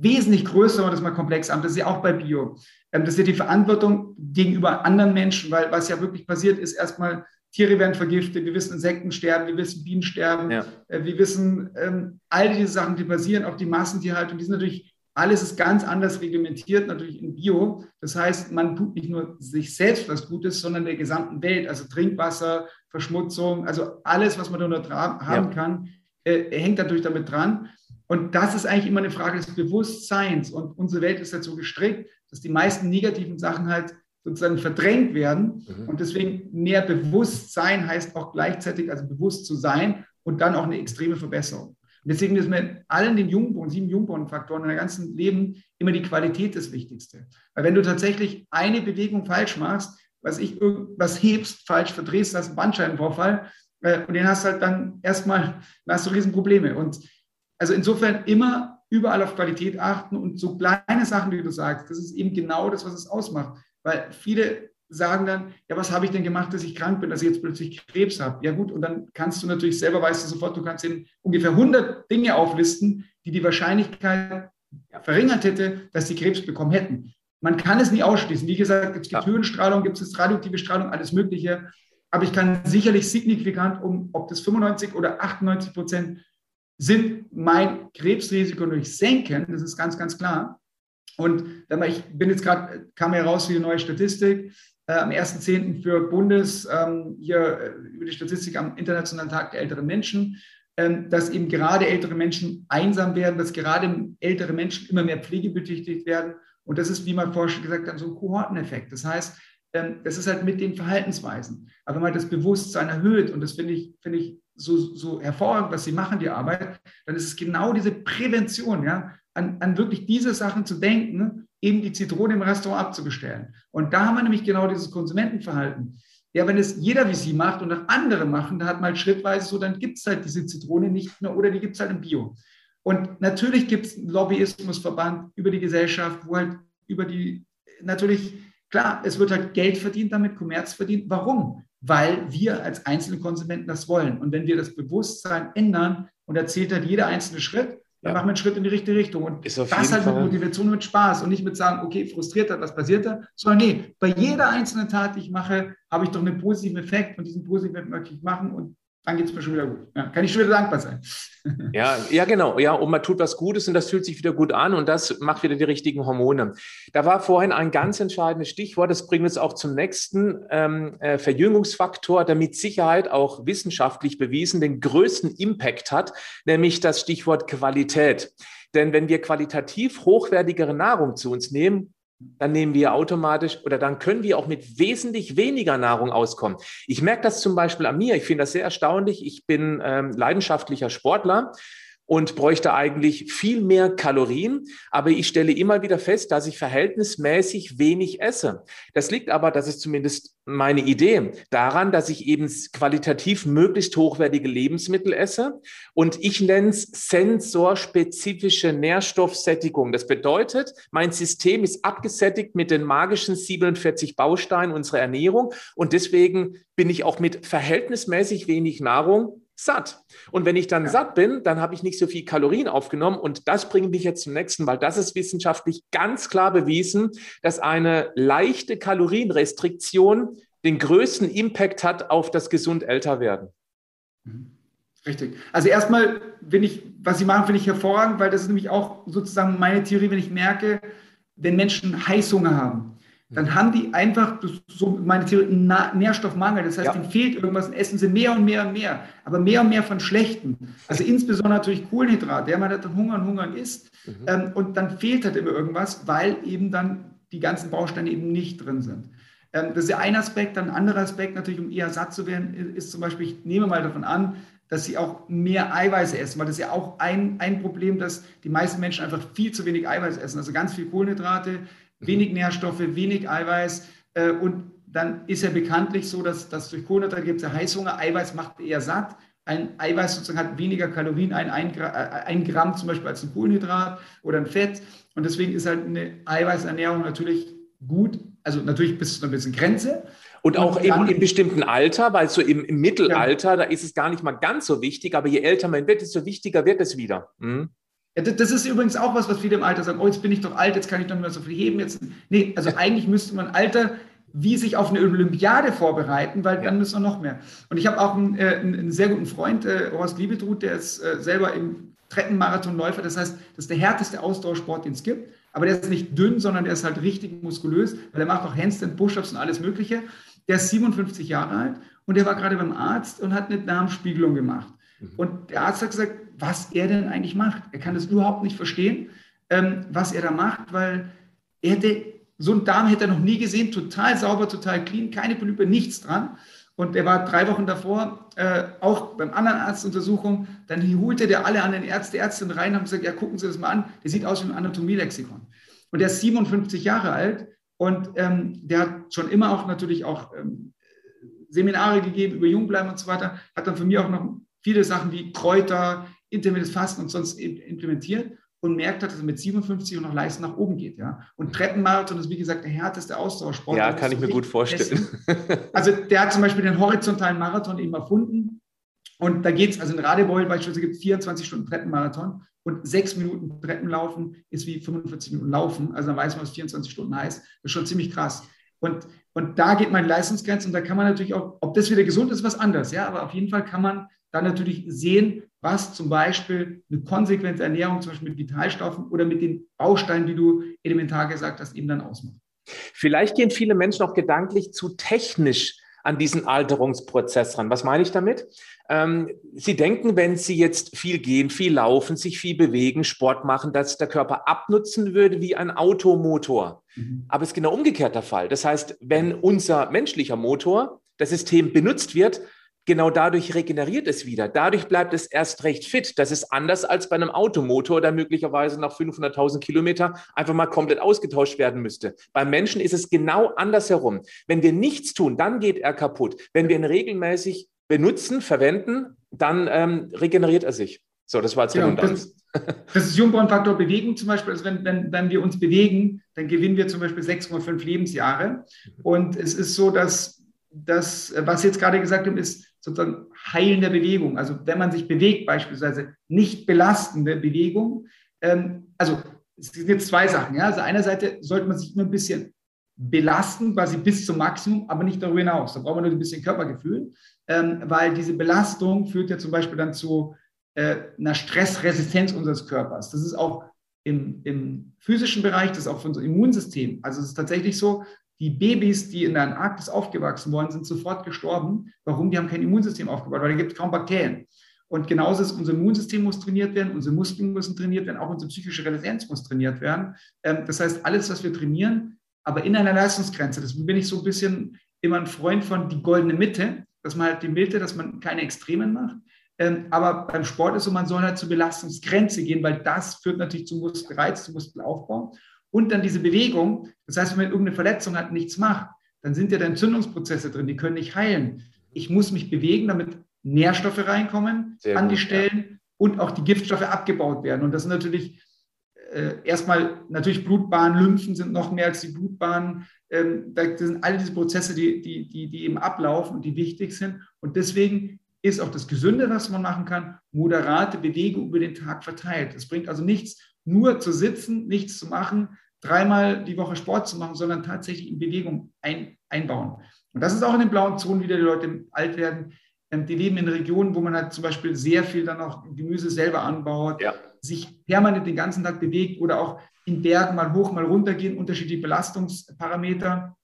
wesentlich größer, wenn man das mal komplex an. Das ist ja auch bei Bio. Ähm, das ist ja die Verantwortung gegenüber anderen Menschen, weil was ja wirklich passiert ist, erstmal Tiere werden vergiftet, wir wissen Insekten sterben, wir wissen Bienen sterben, ja. Äh, wir wissen ähm, all diese Sachen, die passieren, auch die Massentierhaltung, die sind natürlich, alles ist ganz anders reglementiert, natürlich in Bio. Das heißt, man tut nicht nur sich selbst was Gutes, sondern der gesamten Welt, also Trinkwasser, Verschmutzung, also alles, was man dort haben ja. kann, äh, hängt natürlich damit dran. Und das ist eigentlich immer eine Frage des Bewusstseins. Und unsere Welt ist dazu gestrickt, dass die meisten negativen Sachen halt sozusagen verdrängt werden. Mhm. Und deswegen mehr Bewusstsein heißt auch gleichzeitig, also bewusst zu sein und dann auch eine extreme Verbesserung. Und deswegen ist mir allen den Jungbohnen, sieben Jungbohnenfaktoren in der ganzen Leben immer die Qualität das Wichtigste. Weil wenn du tatsächlich eine Bewegung falsch machst, was ich irgendwas hebst, falsch verdrehst, hast einen Bandscheibenvorfall äh, und den hast halt dann erstmal, dann hast du Riesenprobleme. Und also insofern immer überall auf Qualität achten und so kleine Sachen, wie du sagst, das ist eben genau das, was es ausmacht. Weil viele sagen dann, ja, was habe ich denn gemacht, dass ich krank bin, dass ich jetzt plötzlich Krebs habe? Ja gut, und dann kannst du natürlich selber, weißt du sofort, du kannst in ungefähr 100 Dinge auflisten, die die Wahrscheinlichkeit verringert hätte, dass sie Krebs bekommen hätten. Man kann es nie ausschließen. Wie gesagt, es gibt ja. Höhenstrahlung, gibt es radioaktive Strahlung, alles Mögliche. Aber ich kann sicherlich signifikant um, ob das 95 oder 98 Prozent sind mein Krebsrisiko durch Senken, das ist ganz, ganz klar. Und ich bin jetzt gerade, kam heraus wie eine neue Statistik, äh, am 1.10. für Bundes, ähm, hier äh, über die Statistik am Internationalen Tag der älteren Menschen. ähm, dass eben gerade ältere Menschen einsam werden, dass gerade ältere Menschen immer mehr pflegebedürftig werden. Und das ist, wie man vorher schon gesagt hat, so ein Kohorteneffekt. Das heißt, ähm, das ist halt mit den Verhaltensweisen. Aber wenn man das Bewusstsein erhöht, und das finde ich, finde ich so, so hervorragend, was Sie machen, die Arbeit, dann ist es genau diese Prävention, ja, an, an wirklich diese Sachen zu denken, eben die Zitrone im Restaurant abzubestellen. Und da haben wir nämlich genau dieses Konsumentenverhalten. Ja, wenn es jeder wie Sie macht und auch andere machen, da hat man halt schrittweise so, dann gibt es halt diese Zitrone nicht mehr oder die gibt es halt im Bio. Und natürlich gibt es einen Lobbyismusverband über die Gesellschaft, wo halt über die, natürlich, klar, es wird halt Geld verdient damit, Kommerz verdient. Warum? Weil wir als einzelne Konsumenten das wollen. Und wenn wir das Bewusstsein ändern, und erzählt halt jeder einzelne Schritt, dann ja. machen wir einen Schritt in die richtige Richtung. Und das halt mit Motivation, mit Spaß und nicht mit sagen, okay, frustriert hat, was passiert da, sondern nee, bei jeder einzelnen Tat, die ich mache, habe ich doch einen positiven Effekt und diesen positiven Effekt möchte ich machen und dann geht es mir schon wieder gut. Ja, kann ich schon wieder dankbar sein. Ja, ja, genau. Ja, und man tut was Gutes und das fühlt sich wieder gut an und das macht wieder die richtigen Hormone. Da war vorhin ein ganz entscheidendes Stichwort, das bringt uns auch zum nächsten ähm, äh, Verjüngungsfaktor, der mit Sicherheit auch wissenschaftlich bewiesen den größten Impact hat, nämlich das Stichwort Qualität. Denn wenn wir qualitativ hochwertigere Nahrung zu uns nehmen, dann nehmen wir automatisch oder dann können wir auch mit wesentlich weniger Nahrung auskommen. Ich merke das zum Beispiel an mir. Ich finde das sehr erstaunlich. Ich bin ähm, leidenschaftlicher Sportler und bräuchte eigentlich viel mehr Kalorien. Aber ich stelle immer wieder fest, dass ich verhältnismäßig wenig esse. Das liegt aber, das ist zumindest meine Idee, daran, dass ich eben qualitativ möglichst hochwertige Lebensmittel esse. Und ich nenne es sensorspezifische Nährstoffsättigung. Das bedeutet, mein System ist abgesättigt mit den magischen 47 Bausteinen unserer Ernährung. Und deswegen bin ich auch mit verhältnismäßig wenig Nahrung satt. Und wenn ich dann ja. satt bin, dann habe ich nicht so viel Kalorien aufgenommen. Und das bringt mich jetzt zum nächsten, weil das ist wissenschaftlich ganz klar bewiesen, dass eine leichte Kalorienrestriktion den größten Impact hat auf das gesund Älterwerden. Mhm. Richtig. Also erstmal, wenn ich, was Sie machen, finde ich hervorragend, weil das ist nämlich auch sozusagen meine Theorie, wenn ich merke, wenn Menschen Heißhunger haben, dann haben die einfach, so meine Theorie, einen Nährstoffmangel. Das heißt, ja. denen fehlt irgendwas und essen sie mehr und mehr und mehr. Aber mehr und mehr von schlechten. Also insbesondere natürlich Kohlenhydrat, der man dann hungern, hungern isst. Mhm. Ähm, und dann fehlt halt immer irgendwas, weil eben dann die ganzen Bausteine eben nicht drin sind. Ähm, das ist ja ein Aspekt. Dann ein anderer Aspekt natürlich, um eher satt zu werden, ist, ist zum Beispiel, ich nehme mal davon an, dass sie auch mehr Eiweiße essen, weil das ist ja auch ein, ein Problem, dass die meisten Menschen einfach viel zu wenig Eiweiß essen. Also ganz viel Kohlenhydrate, wenig Nährstoffe, wenig Eiweiß äh, und dann ist ja bekanntlich so, dass, dass durch Kohlenhydrate gibt es ja Heißhunger, Eiweiß macht eher satt. Ein Eiweiß sozusagen hat weniger Kalorien, ein, ein, äh, ein Gramm zum Beispiel als ein Kohlenhydrat oder ein Fett. Und deswegen ist halt eine Eiweißernährung natürlich gut, also natürlich bis zu einer gewissen Grenze. Und auch und eben im bestimmten Alter, weil so im, im Mittelalter, ja. da ist es gar nicht mal ganz so wichtig, aber je älter man wird, desto wichtiger wird es wieder. Mhm. Ja, das ist übrigens auch was, was viele im Alter sagen, oh, jetzt bin ich doch alt, jetzt kann ich doch nicht mehr so viel heben. Jetzt, nee, also eigentlich müsste man Alter wie sich auf eine Olympiade vorbereiten, weil dann müssen wir noch mehr. Und ich habe auch einen, äh, einen, sehr guten Freund, äh, Horst Liebetruth, der ist äh, selber im Treppenmarathonläufer. Das heißt, das ist der härteste Ausdauersport, den es gibt. Aber der ist nicht dünn, sondern der ist halt richtig muskulös, weil er macht auch Handstand, Push-Ups und alles Mögliche. Der ist 57 Jahre alt und der war gerade beim Arzt und hat eine Darmspiegelung gemacht. Mhm. Und der Arzt hat gesagt, was er denn eigentlich macht. Er kann das überhaupt nicht verstehen, ähm, was er da macht, weil er hätte, so einen Darm hätte er noch nie gesehen, total sauber, total clean, keine Polype, nichts dran. Und er war drei Wochen davor äh, auch beim anderen Arztuntersuchung. Dann holte der alle anderen Ärzte, Ärztinnen rein und haben gesagt, ja, gucken Sie das mal an. Der sieht aus wie ein Anatomielexikon. Und der ist 57 Jahre alt und ähm, der hat schon immer auch natürlich auch ähm, Seminare gegeben über Jungbleiben und so weiter. Hat dann von mir auch noch viele Sachen wie Kräuter, intermittierendes Fasten und sonst implementiert und merkt hat, dass er mit 57 und noch Leisten nach oben geht. Ja? Und Treppenmarathon ist, wie gesagt, der härteste Austauschsport. Ja, kann ich mir gut vorstellen. Also der hat zum Beispiel den horizontalen Marathon eben erfunden. Und da geht es, also in Radebeul beispielsweise gibt es 24 Stunden Treppenmarathon und sechs Minuten Treppenlaufen ist wie 45 Minuten Laufen. Also dann weiß man, was 24 Stunden heißt. Das ist schon ziemlich krass. Und, und da geht meine Leistungsgrenze und da kann man natürlich auch, ob das wieder gesund ist, was anderes. Ja, aber auf jeden Fall kann man dann natürlich sehen, was zum Beispiel eine konsequente Ernährung, zum Beispiel mit Vitalstoffen oder mit den Bausteinen, die du elementar gesagt hast, eben dann ausmacht. Vielleicht gehen viele Menschen auch gedanklich zu technisch an diesen Alterungsprozess ran. Was meine ich damit? Ähm, Sie denken, wenn Sie jetzt viel gehen, viel laufen, sich viel bewegen, Sport machen, dass der Körper abnutzen würde wie ein Automotor. Mhm. Aber es ist genau umgekehrt der Fall. Das heißt, wenn unser menschlicher Motor, das System benutzt wird, genau dadurch regeneriert es wieder. Dadurch bleibt es erst recht fit. Das ist anders als bei einem Automotor, der möglicherweise nach 500.000 Kilometer einfach mal komplett ausgetauscht werden müsste. Beim Menschen ist es genau andersherum. Wenn wir nichts tun, dann geht er kaputt. Wenn wir ihn regelmäßig benutzen, verwenden, dann ähm, regeneriert er sich. So, das war jetzt genau, ist Jungborn-Faktor Bewegung zum Beispiel. Also wenn, wenn, wenn wir uns bewegen, dann gewinnen wir zum Beispiel 6,5 Lebensjahre. Und es ist so, dass das, was Sie jetzt gerade gesagt haben, ist, sozusagen heilende Bewegung. Also wenn man sich bewegt, beispielsweise nicht belastende Bewegung. Ähm, also es sind jetzt zwei Sachen. Ja? Also einerseits sollte man sich immer ein bisschen belasten, quasi bis zum Maximum, aber nicht darüber hinaus. Da braucht man nur ein bisschen Körpergefühl, ähm, weil diese Belastung führt ja zum Beispiel dann zu äh, einer Stressresistenz unseres Körpers. Das ist auch im, im physischen Bereich, das ist auch für unser Immunsystem. Also es ist tatsächlich so, die Babys, die in der Antarktis aufgewachsen worden sind, sofort gestorben. Warum? Die haben kein Immunsystem aufgebaut, weil da gibt es kaum Bakterien. Und genauso ist unser Immunsystem muss trainiert werden, unsere Muskeln müssen trainiert werden, auch unsere psychische Resilienz muss trainiert werden. Ähm, das heißt, alles, was wir trainieren, aber in einer Leistungsgrenze. Das bin ich so ein bisschen immer ein Freund von die goldene Mitte, dass man halt die Mitte, dass man keine Extremen macht. Ähm, aber beim Sport ist so, man soll halt zur Belastungsgrenze gehen, weil das führt natürlich zum Muskelreiz, zum Muskelaufbau und dann diese Bewegung. Das heißt, wenn man irgendeine Verletzung hat, nichts macht, dann sind ja da Entzündungsprozesse drin, die können nicht heilen. Ich muss mich bewegen, damit Nährstoffe reinkommen Sehr an gut, die Stellen ja. und auch die Giftstoffe abgebaut werden. Und das sind natürlich äh, erstmal natürlich Blutbahnen, Lymphen sind noch mehr als die Blutbahnen. Ähm, da sind all diese Prozesse, die, die, die, die eben ablaufen und die wichtig sind. Und deswegen ist auch das Gesunde, was man machen kann, moderate Bewegung über den Tag verteilt. Es bringt also nichts, nur zu sitzen, nichts zu machen, dreimal die Woche Sport zu machen, sondern tatsächlich in Bewegung ein, einbauen. Und das ist auch in den blauen Zonen, wie die Leute alt werden. Ähm, die leben in Regionen, wo man halt zum Beispiel sehr viel dann auch Gemüse selber anbaut, ja. sich permanent den ganzen Tag bewegt oder auch in Bergen mal hoch, mal runter gehen, unterschiedliche Belastungsparameter.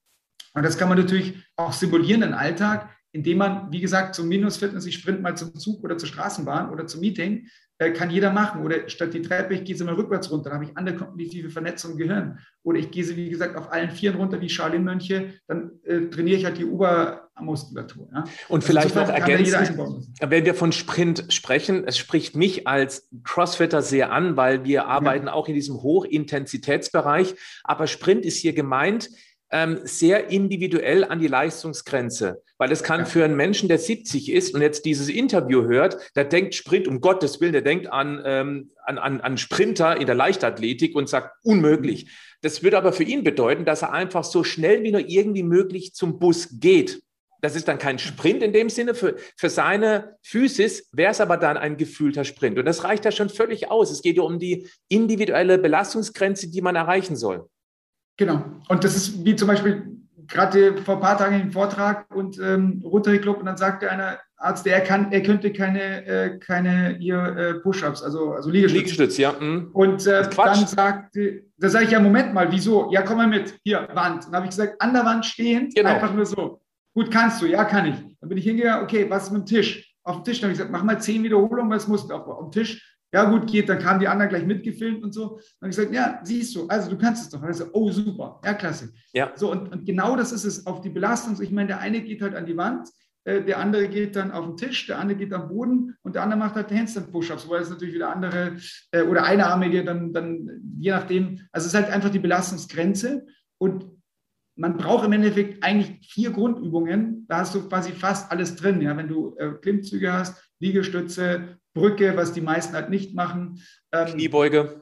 Und das kann man natürlich auch simulieren im Alltag, indem man, wie gesagt, zum Minus-Fitness, ich sprint mal zum Zug oder zur Straßenbahn oder zum Meeting, kann jeder machen. Oder statt die Treppe, ich gehe sie mal rückwärts runter, dann habe ich andere kognitive Vernetzung im Gehirn. Oder ich gehe sie, wie gesagt, auf allen Vieren runter wie Shaolin-Mönche, dann äh, trainiere ich halt die Obermuskulatur. Ja? Und also vielleicht noch ergänzen, wenn wir von Sprint sprechen, es spricht mich als Crossfitter sehr an, weil wir arbeiten ja. auch in diesem Hochintensitätsbereich. Aber Sprint ist hier gemeint, ähm, sehr individuell an die Leistungsgrenze. Weil es kann ja. für einen Menschen, der 70 ist und jetzt dieses Interview hört, der denkt Sprint, um Gottes Willen, der denkt an, ähm, an, an, an Sprinter in der Leichtathletik und sagt, unmöglich. Das würde aber für ihn bedeuten, dass er einfach so schnell wie nur irgendwie möglich zum Bus geht. Das ist dann kein Sprint in dem Sinne. Für, für seine Physis wäre es aber dann ein gefühlter Sprint. Und das reicht ja schon völlig aus. Es geht ja um die individuelle Belastungsgrenze, die man erreichen soll. Genau. Und das ist wie zum Beispiel gerade vor ein paar Tagen im Vortrag und ähm, Rotary Club und dann sagte einer Arzt, er kann, er könnte keine, äh, keine hier äh, Push-ups, also, also Liegestütze. Liegestütz, ja. Mhm. Und äh, dann sagte, da sage ich ja, Moment mal, wieso? Ja, komm mal mit, hier, Wand. Dann habe ich gesagt, an der Wand stehend, genau. einfach nur so. Gut, kannst du, ja, kann ich. Dann bin ich hingegangen, okay, was ist mit dem Tisch? Auf dem Tisch, dann habe ich gesagt, mach mal zehn Wiederholungen, weil es muss auf, auf dem Tisch ja, gut, geht, dann kamen die anderen gleich mitgefilmt und so. Dann habe ich gesagt, ja, siehst du, also du kannst es doch. Und ich so, oh, super, ja, klasse. Ja. So, und, und genau das ist es auf die Belastung. Ich meine, der eine geht halt an die Wand, äh, der andere geht dann auf den Tisch, der andere geht am Boden und der andere macht halt Handstand-Push-Ups, weil es natürlich wieder andere äh, oder einarmige dann, dann, je nachdem, also es ist halt einfach die Belastungsgrenze und man braucht im Endeffekt eigentlich vier Grundübungen, da hast du quasi fast alles drin. Ja? Wenn du äh, Klimmzüge hast, Liegestütze, Brücke, was die meisten halt nicht machen. Ähm, Kniebeuge.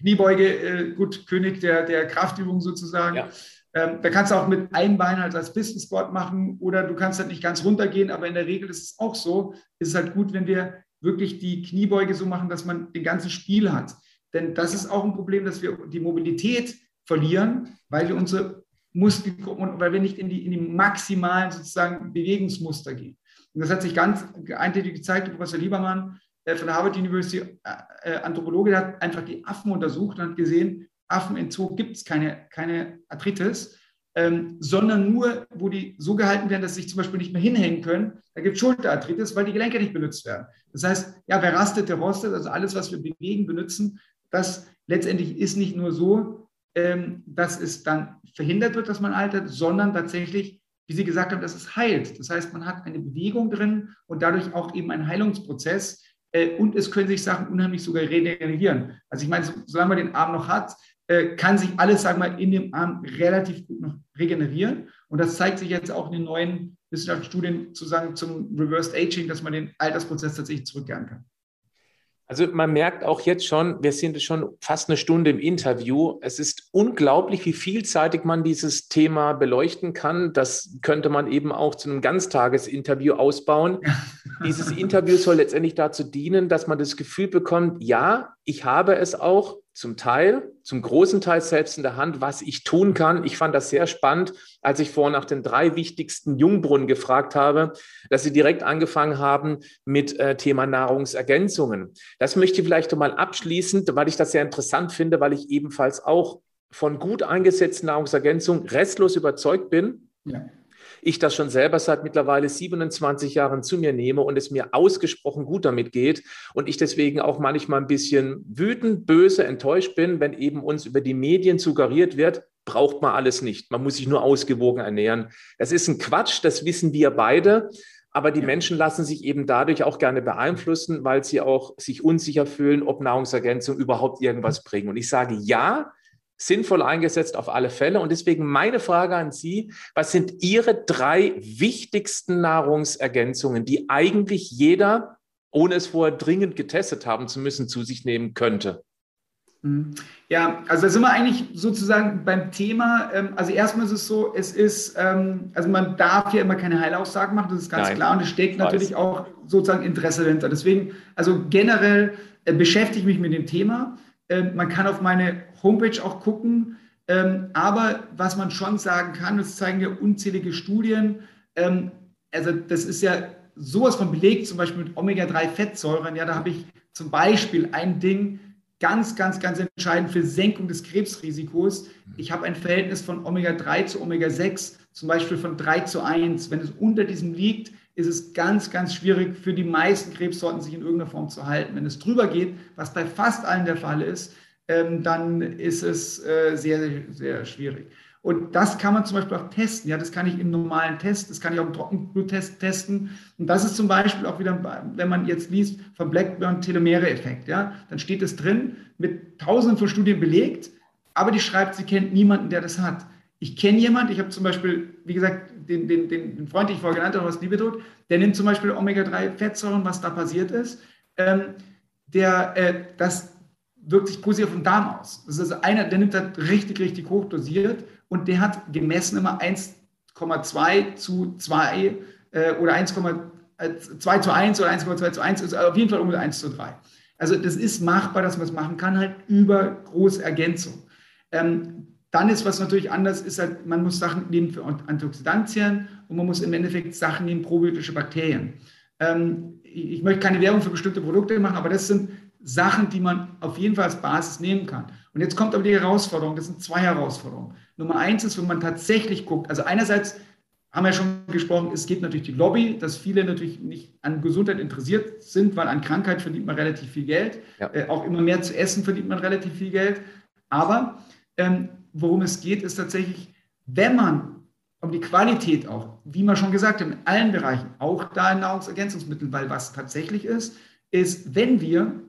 Kniebeuge, äh, gut, König der, der Kraftübung sozusagen. Ja. Ähm, da kannst du auch mit einem Bein halt als Pistensport machen oder du kannst halt nicht ganz runtergehen, aber in der Regel ist es auch so, ist es halt gut, wenn wir wirklich die Kniebeuge so machen, dass man den ganzen Spiel hat. Denn das ist auch ein Problem, dass wir die Mobilität verlieren, weil wir unsere Muskelgruppen, weil wir nicht in die, in die maximalen sozusagen Bewegungsmuster gehen. Und das hat sich ganz eindeutig gezeigt, Professor Liebermann äh, von der Harvard University, äh, äh, Anthropologe, der hat einfach die Affen untersucht und hat gesehen, Affen in Zoo gibt es keine, keine Arthritis. ähm, sondern nur, wo die so gehalten werden, dass sie sich zum Beispiel nicht mehr hinhängen können. Da gibt es Schulterarthritis, weil die Gelenke nicht benutzt werden. Das heißt, ja, wer rastet, der rostet. Also alles, was wir bewegen, benutzen, das letztendlich ist nicht nur so, ähm, dass es dann verhindert wird, dass man altert, sondern tatsächlich, wie Sie gesagt haben, dass es heilt. Das heißt, man hat eine Bewegung drin und dadurch auch eben einen Heilungsprozess. Äh, und es können sich Sachen unheimlich sogar regenerieren. Also ich meine, solange man den Arm noch hat, äh, kann sich alles, sagen wir mal, in dem Arm relativ gut noch regenerieren. Und das zeigt sich jetzt auch in den neuen Wissenschaftsstudien zu sagen, zum Reversed Aging, dass man den Altersprozess tatsächlich zurückkehren kann. Also man merkt auch jetzt schon, wir sind schon fast eine Stunde im Interview. Es ist unglaublich, wie vielseitig man dieses Thema beleuchten kann. Das könnte man eben auch zu einem Ganztagesinterview ausbauen. Dieses Interview soll letztendlich dazu dienen, dass man das Gefühl bekommt, ja, ich habe es auch zum Teil, zum großen Teil selbst in der Hand, was ich tun kann. Ich fand das sehr spannend, als ich vorher nach den drei wichtigsten Jungbrunnen gefragt habe, dass Sie direkt angefangen haben mit äh, Thema Nahrungsergänzungen. Das möchte ich vielleicht mal abschließend, weil ich das sehr interessant finde, weil ich ebenfalls auch von gut eingesetzten Nahrungsergänzungen restlos überzeugt bin. Ja ich das schon selber seit mittlerweile 27 Jahren zu mir nehme und es mir ausgesprochen gut damit geht und ich deswegen auch manchmal ein bisschen wütend, böse, enttäuscht bin, wenn eben uns über die Medien suggeriert wird, braucht man alles nicht. Man muss sich nur ausgewogen ernähren. Das ist ein Quatsch, das wissen wir beide. Aber die Menschen lassen sich eben dadurch auch gerne beeinflussen, weil sie auch sich unsicher fühlen, ob Nahrungsergänzung überhaupt irgendwas bringen. Und ich sage ja, sinnvoll eingesetzt auf alle Fälle. Und deswegen meine Frage an Sie, was sind Ihre drei wichtigsten Nahrungsergänzungen, die eigentlich jeder, ohne es vorher dringend getestet haben zu müssen, zu sich nehmen könnte? Mhm. Ja, also da sind wir eigentlich sozusagen beim Thema. Ähm, also erstmal ist es so, es ist, ähm, also man darf ja immer keine Heilaussagen machen, das ist ganz Nein, klar. Und es steckt natürlich weiß. auch sozusagen Interesse dahinter. Deswegen, also generell äh, beschäftige ich mich mit dem Thema. Ähm, man kann auf meine Homepage auch gucken. Ähm, aber was man schon sagen kann, das zeigen ja unzählige Studien, ähm, also das ist ja sowas von belegt, zum Beispiel mit Omega-3-Fettsäuren. Ja, da habe ich zum Beispiel ein Ding, ganz, ganz, ganz entscheidend für Senkung des Krebsrisikos. Ich habe ein Verhältnis von Omega-3 zu Omega-6, zum Beispiel von 3 zu 1. Wenn es unter diesem liegt, ist es ganz, ganz schwierig für die meisten Krebssorten, sich in irgendeiner Form zu halten. Wenn es drüber geht, was bei fast allen der Fall ist, ähm, dann ist es äh, sehr, sehr schwierig. Und das kann man zum Beispiel auch testen. Ja, das kann ich im normalen Test, das kann ich auch im Trockenbluttest testen. Und das ist zum Beispiel auch wieder, wenn man jetzt liest vom Blackburn-Telomere-Effekt, ja, dann steht es drin, mit tausenden von Studien belegt, aber die schreibt, sie kennt niemanden, der das hat. Ich kenne jemanden, ich habe zum Beispiel, wie gesagt, den, den, den Freund, den ich vorher genannt habe, aus Liebetod, der nimmt zum Beispiel Omega-3-Fettsäuren, was da passiert ist. Ähm, der, äh, das wirkt sich positiv auf den Darm aus. Das ist also einer, der nimmt das richtig, richtig hoch dosiert und der hat gemessen immer 1,2 zu 2 äh, oder 1,2 äh, zu 1 oder 1,2 zu 1, also auf jeden Fall ungefähr 1 zu 3. Also das ist machbar, dass man es machen kann, halt über große Ergänzung. Ähm, dann ist was natürlich anders, ist halt, man muss Sachen nehmen für Antioxidantien und man muss im Endeffekt Sachen nehmen, probiotische Bakterien. Ähm, ich, möchte keine Werbung für bestimmte Produkte machen, aber das sind Sachen, die man auf jeden Fall als Basis nehmen kann. Und jetzt kommt aber die Herausforderung, das sind zwei Herausforderungen. Nummer eins ist, wenn man tatsächlich guckt, also einerseits haben wir ja schon gesprochen, es gibt natürlich die Lobby, dass viele natürlich nicht an Gesundheit interessiert sind, weil an Krankheit verdient man relativ viel Geld. Ja. Äh, auch immer mehr zu essen verdient man relativ viel Geld. Aber ähm, worum es geht, ist tatsächlich, wenn man um die Qualität auch, wie man schon gesagt hat, in allen Bereichen, auch da in Nahrungsergänzungsmitteln, weil was tatsächlich ist, ist, wenn wir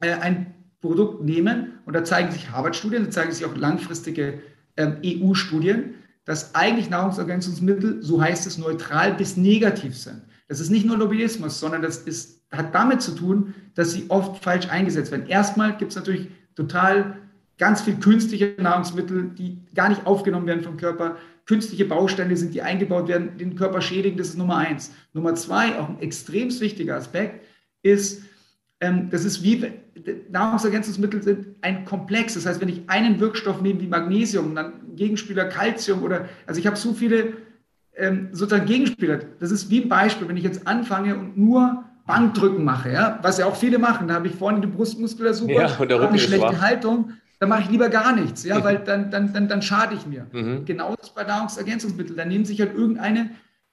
äh, ein Produkt nehmen, und da zeigen sich Harvard-Studien, da zeigen sich auch langfristige ähm, EU-Studien, dass eigentlich Nahrungsergänzungsmittel, so heißt es, neutral bis negativ sind. Das ist nicht nur Lobbyismus, sondern das ist, hat damit zu tun, dass sie oft falsch eingesetzt werden. Erstmal gibt es natürlich total ganz viel künstliche Nahrungsmittel, die gar nicht aufgenommen werden vom Körper. Künstliche Bausteine sind, die eingebaut werden, den Körper schädigen. Das ist Nummer eins. Nummer zwei, auch ein extrem wichtiger Aspekt, ist, ähm, das ist wie Nahrungsergänzungsmittel sind ein Komplex. Das heißt, wenn ich einen Wirkstoff nehme wie Magnesium, dann Gegenspieler Calcium oder, also ich habe so viele ähm, sozusagen Gegenspieler. Das ist wie ein Beispiel, wenn ich jetzt anfange und nur Bankdrücken mache, ja, was ja auch viele machen, da habe ich vorne die Brustmuskulatur, ja, eine schlechte Haltung, dann mache ich lieber gar nichts, ja, weil dann, dann, dann, dann schade ich mir. Mhm. Genauso bei Nahrungsergänzungsmitteln. Dann nehmen sich halt irgendeine,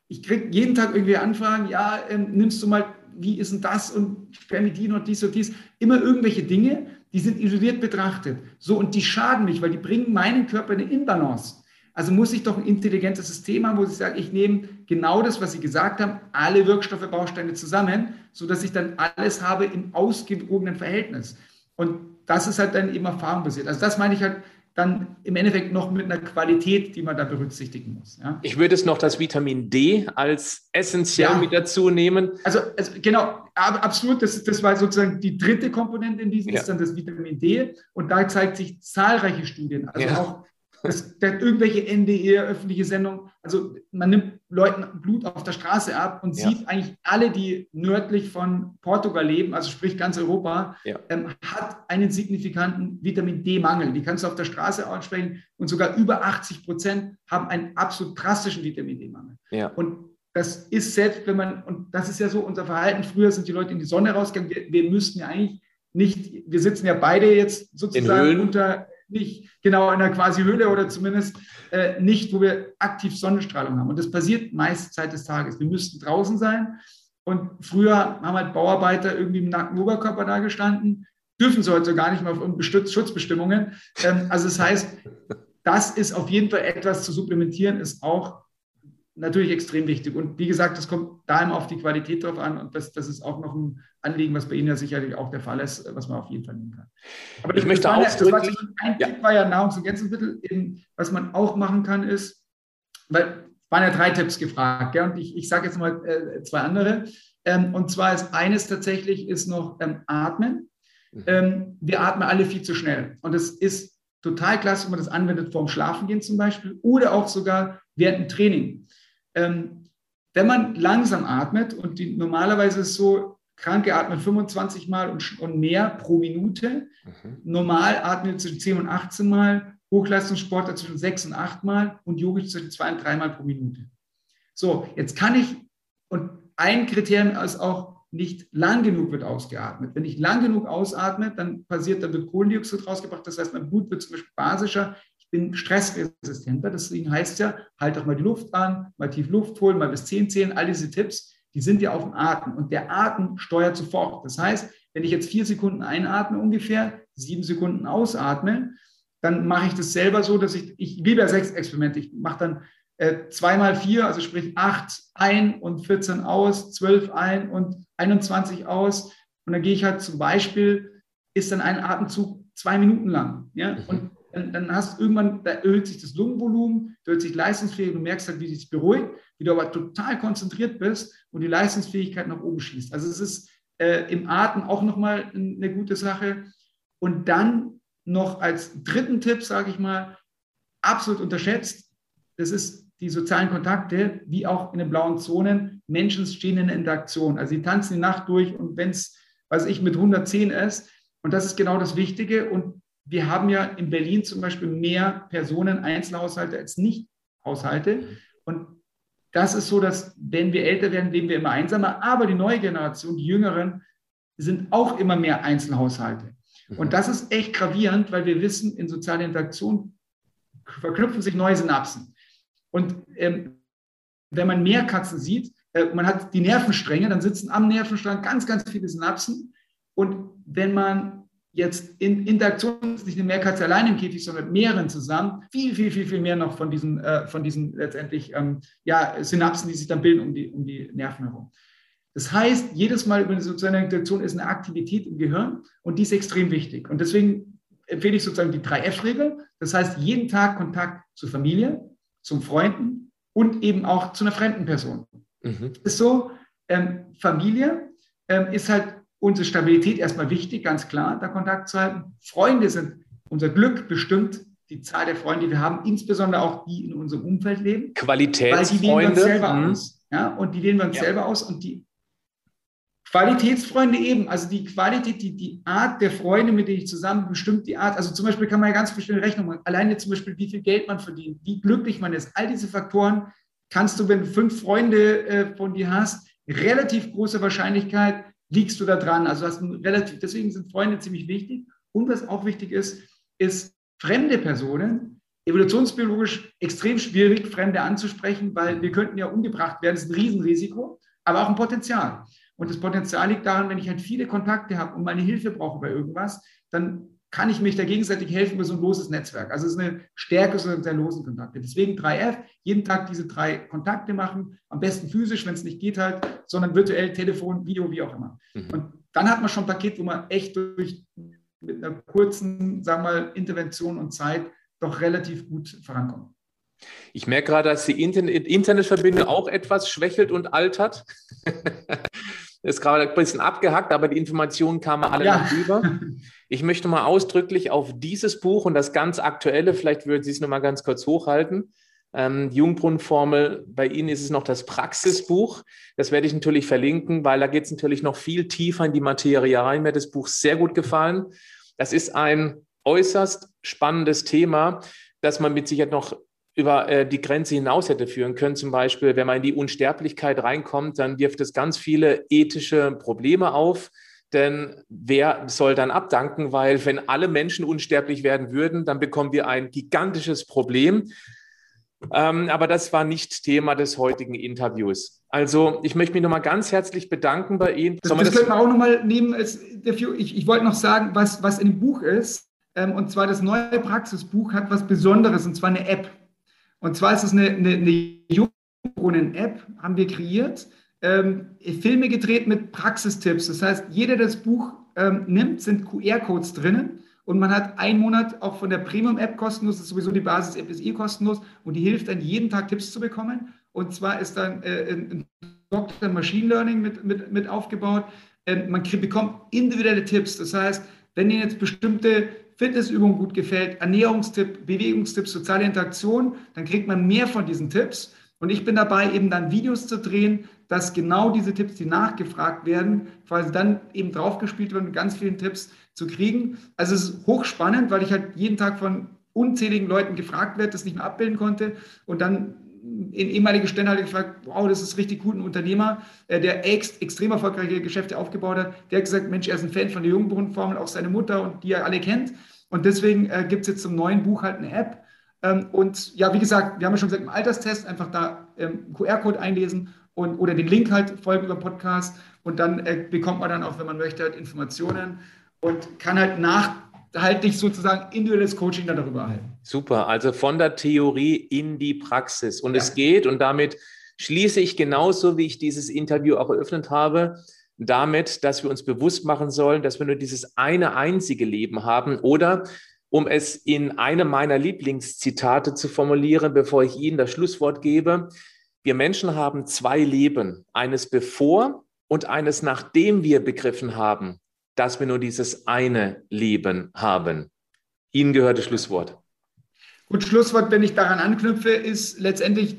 ich kriege jeden Tag irgendwie Anfragen, ja, ähm, nimmst du mal, wie ist denn das und Spermidin und dies und dies. Immer irgendwelche Dinge, die sind isoliert betrachtet. So, und die schaden mich, weil die bringen meinen Körper in eine Imbalance. Also muss ich doch ein intelligentes System haben, wo ich sage, ich nehme genau das, was Sie gesagt haben, alle Wirkstoffe, Bausteine zusammen, sodass ich dann alles habe im ausgewogenen Verhältnis. Und das ist halt dann eben erfahrungsbasiert. Also das meine ich halt dann im Endeffekt noch mit einer Qualität, die man da berücksichtigen muss. Ja. Ich würde es noch das Vitamin D als essentiell ja. mit dazu nehmen. Also, also genau, absolut, das, das war sozusagen die dritte Komponente in diesem, ja. ist dann das Vitamin D. Und da zeigt sich zahlreiche Studien, also auch das, der, irgendwelche NDR, öffentliche Sendung. Also man nimmt Leuten Blut auf der Straße ab und ja. sieht eigentlich alle, die nördlich von Portugal leben, also sprich ganz Europa, ja. ähm, hat einen signifikanten Vitamin D-Mangel. Die kannst du auf der Straße ansprechen und sogar über 80 Prozent haben einen absolut drastischen Vitamin D-Mangel. Ja. Und das ist selbst, wenn man, und das ist ja so unser Verhalten, früher sind die Leute in die Sonne rausgegangen, wir, wir müssten ja eigentlich nicht, wir sitzen ja beide jetzt sozusagen unter nicht genau in einer quasi Höhle oder zumindest äh, nicht, wo wir aktiv Sonnenstrahlung haben. Und das passiert meist Zeit des Tages. Wir müssten draußen sein. Und früher haben halt Bauarbeiter irgendwie im nackten Oberkörper da gestanden, dürfen sie heute gar nicht mehr auf Schutzbestimmungen. Ähm, also das heißt, das ist auf jeden Fall etwas zu supplementieren, ist auch natürlich extrem wichtig. Und wie gesagt, es kommt da immer auf die Qualität drauf an. Und das, das ist auch noch ein Anliegen, was bei Ihnen ja sicherlich auch der Fall ist, was man auf jeden Fall nehmen kann. Aber ich möchte auch das war, ein ja. Tipp war ja Nahrungsergänzungsmittel. Eben, was man auch machen kann, ist, weil waren ja drei Tipps gefragt, ja, und ich, ich sage jetzt mal äh, zwei andere. Ähm, und zwar ist eines tatsächlich ist noch ähm, Atmen. Mhm. Ähm, wir atmen alle viel zu schnell. Und es ist total klasse, wenn man das anwendet vorm Schlafengehen zum Beispiel oder auch sogar während dem Training. Ähm, wenn man langsam atmet und die, normalerweise ist es so, Kranke atmen 25 Mal und, und mehr pro Minute. Mhm. Normal atmen zwischen 10 und 18 Mal, Hochleistungssportler zwischen 6 und 8 Mal und Yogisch zwischen 2 und 3 Mal pro Minute. So, jetzt kann ich, und ein Kriterium ist auch, nicht lang genug wird ausgeatmet. Wenn ich lang genug ausatme, dann passiert, dann wird Kohlendioxid rausgebracht. Das heißt, mein Blut wird zum Beispiel basischer bin stressresistenter. Deswegen heißt ja, halt doch mal die Luft an, mal tief Luft holen, mal bis 10 zählen. All diese Tipps, die sind ja auf dem Atem. Und der Atem steuert sofort. Das heißt, wenn ich jetzt vier Sekunden einatme ungefähr, sieben Sekunden ausatme, dann mache ich das selber so, dass ich, ich liebe ja sechs Experimente. Ich mache dann äh, zweimal vier, also sprich acht ein und 14 aus, zwölf ein und 21 aus. Und dann gehe ich halt zum Beispiel, ist dann ein Atemzug zwei Minuten lang. Ja? Mhm. Und dann, dann hast irgendwann, da erhöht sich das Lungenvolumen, da erhöht sich Leistungsfähigkeit, du merkst halt, wie sich beruhigt, wie du aber total konzentriert bist und die Leistungsfähigkeit nach oben schießt. Also es ist äh, im Atem auch nochmal eine gute Sache. Und dann noch als dritten Tipp, sage ich mal, absolut unterschätzt, das ist die sozialen Kontakte, wie auch in den blauen Zonen. Menschen stehen in Interaktion. Also sie tanzen die Nacht durch und wenn es, weiß ich, mit 110 ist, und das ist genau das Wichtige. Und wir haben ja in Berlin zum Beispiel mehr Personen, Einzelhaushalte als Nicht-Haushalte. Und das ist so, dass wenn wir älter werden, leben wir immer einsamer. Aber die neue Generation, die Jüngeren, sind auch immer mehr Einzelhaushalte. Und mhm. das ist echt gravierend, weil wir wissen, in sozialer Interaktion verknüpfen sich neue Synapsen. Und ähm, wenn man mehr Katzen sieht, äh, man hat die Nervenstränge, dann sitzen am Nervenstrang ganz, ganz viele Synapsen. Und wenn man jetzt in Interaktion ist nicht eine Mehrkatze allein im Käfig, sondern mit mehreren zusammen, viel, viel, viel, viel mehr noch von diesen, äh, von diesen letztendlich ähm, ja, Synapsen, die sich dann bilden um die, um die Nerven herum. Das heißt, jedes Mal über eine soziale Interaktion ist eine Aktivität im Gehirn und die ist extrem wichtig. Und deswegen empfehle ich sozusagen die 3F-Regel. Das heißt, jeden Tag Kontakt zur Familie, zum Freunden und eben auch zu einer fremden Person. Mhm. Ist so, ähm, Familie ähm, ist halt unsere Stabilität erstmal wichtig, ganz klar, da Kontakt zu halten. Freunde sind unser Glück bestimmt, die Zahl der Freunde, die wir haben, insbesondere auch die in unserem Umfeld leben. Qualitätsfreunde. Weil die wählen wir uns selber mhm. aus. Ja, und die wählen wir uns ja. selber aus und die Qualitätsfreunde eben, also die Qualität, die, die Art der Freunde, mit denen ich zusammen bestimmt die Art, also zum Beispiel kann man ja ganz verschiedene Rechnungen machen. Alleine zum Beispiel, wie viel Geld man verdient, wie glücklich man ist. All diese Faktoren kannst du, wenn du fünf Freunde äh, von dir hast, relativ große Wahrscheinlichkeit liegst du da dran. Also hast relativ, deswegen sind Freunde ziemlich wichtig. Und was auch wichtig ist, ist fremde Personen evolutionsbiologisch extrem schwierig, Fremde anzusprechen, weil wir könnten ja umgebracht werden. Das ist ein Riesenrisiko, aber auch ein Potenzial. Und das Potenzial liegt daran, wenn ich halt viele Kontakte habe und meine Hilfe brauche bei irgendwas, dann kann ich mich da gegenseitig helfen über so ein loses Netzwerk. Also es ist eine Stärke so der losen Kontakte. Deswegen 3F, jeden Tag diese drei Kontakte machen, am besten physisch, wenn es nicht geht halt, sondern virtuell, Telefon, Video, wie auch immer. Mhm. Und dann hat man schon ein Paket, wo man echt durch mit einer kurzen, sagen wir mal, Intervention und Zeit doch relativ gut vorankommt. Ich merke gerade, dass die Internet Internetverbindung auch etwas schwächelt und altert. Ist gerade ein bisschen abgehackt, aber die Informationen kamen alle ja. noch rüber. Ich möchte mal ausdrücklich auf dieses Buch und das ganz aktuelle, vielleicht würden Sie es noch mal ganz kurz hochhalten. Ähm, die Jungbrunnenformel, bei Ihnen ist es noch das Praxisbuch. Das werde ich natürlich verlinken, weil da geht es natürlich noch viel tiefer in die Materie rein. Mir hat das Buch sehr gut gefallen. Das ist ein äußerst spannendes Thema, das man mit Sicherheit noch über äh, die Grenze hinaus hätte führen können. Zum Beispiel, wenn man in die Unsterblichkeit reinkommt, dann wirft es ganz viele ethische Probleme auf. Denn wer soll dann abdanken? Weil wenn alle Menschen unsterblich werden würden, dann bekommen wir ein gigantisches Problem. Ähm, aber das war nicht Thema des heutigen Interviews. Also ich möchte mich nochmal ganz herzlich bedanken bei Ihnen. Das, das, das könnte man auch nochmal nehmen. Als, ich, ich wollte noch sagen, was, was in dem Buch ist. Ähm, und zwar das neue Praxisbuch hat was Besonderes, und zwar eine App. Und zwar ist es eine, eine, eine Jungbrunnen-App, haben wir kreiert. Ähm, Filme gedreht mit Praxistipps. Das heißt, jeder, der das Buch ähm, nimmt, sind QR-Codes drinnen. Und man hat einen Monat auch von der Premium-App kostenlos, das ist sowieso die Basis-App, ist eh kostenlos. Und die hilft dann jeden Tag Tipps zu bekommen. Und zwar ist dann äh, ein Dr. Machine Learning mit, mit, mit aufgebaut. Ähm, man bekommt individuelle Tipps. Das heißt, wenn Ihnen jetzt bestimmte Fitnessübung gut gefällt, Ernährungstipp, Bewegungstipps, soziale Interaktion, dann kriegt man mehr von diesen Tipps. Und ich bin dabei, eben dann Videos zu drehen, dass genau diese Tipps, die nachgefragt werden, quasi dann eben draufgespielt werden, ganz vielen Tipps zu kriegen. Also es ist hochspannend, weil ich halt jeden Tag von unzähligen Leuten gefragt werde, das nicht mehr abbilden konnte. Und dann in ehemalige Stände gefragt, wow, das ist richtig gut, ein Unternehmer, äh, der ex, extrem erfolgreiche Geschäfte aufgebaut hat. Der hat gesagt, Mensch, er ist ein Fan von der Jungbrunnenformel, auch seine Mutter und die er alle kennt. Und deswegen äh, gibt es jetzt zum neuen Buch halt eine App. Ähm, und ja, wie gesagt, wir haben ja schon gesagt, im Alterstest einfach da ähm, QR-Code einlesen und, oder den Link halt folgen über Podcast. Und dann äh, bekommt man dann auch, wenn man möchte, halt Informationen und kann halt nach halt dich sozusagen individuelles Coaching dann darüber erhalten. Super, also von der Theorie in die Praxis. Und ja. es geht, und damit schließe ich genauso, wie ich dieses Interview auch eröffnet habe, damit, dass wir uns bewusst machen sollen, dass wir nur dieses eine einzige Leben haben oder um es in einem meiner Lieblingszitate zu formulieren, bevor ich Ihnen das Schlusswort gebe, wir Menschen haben zwei Leben, eines bevor und eines nachdem wir begriffen haben, dass wir nur dieses eine Leben haben. Ihnen gehört das Schlusswort. Gut, Schlusswort, wenn ich daran anknüpfe, ist letztendlich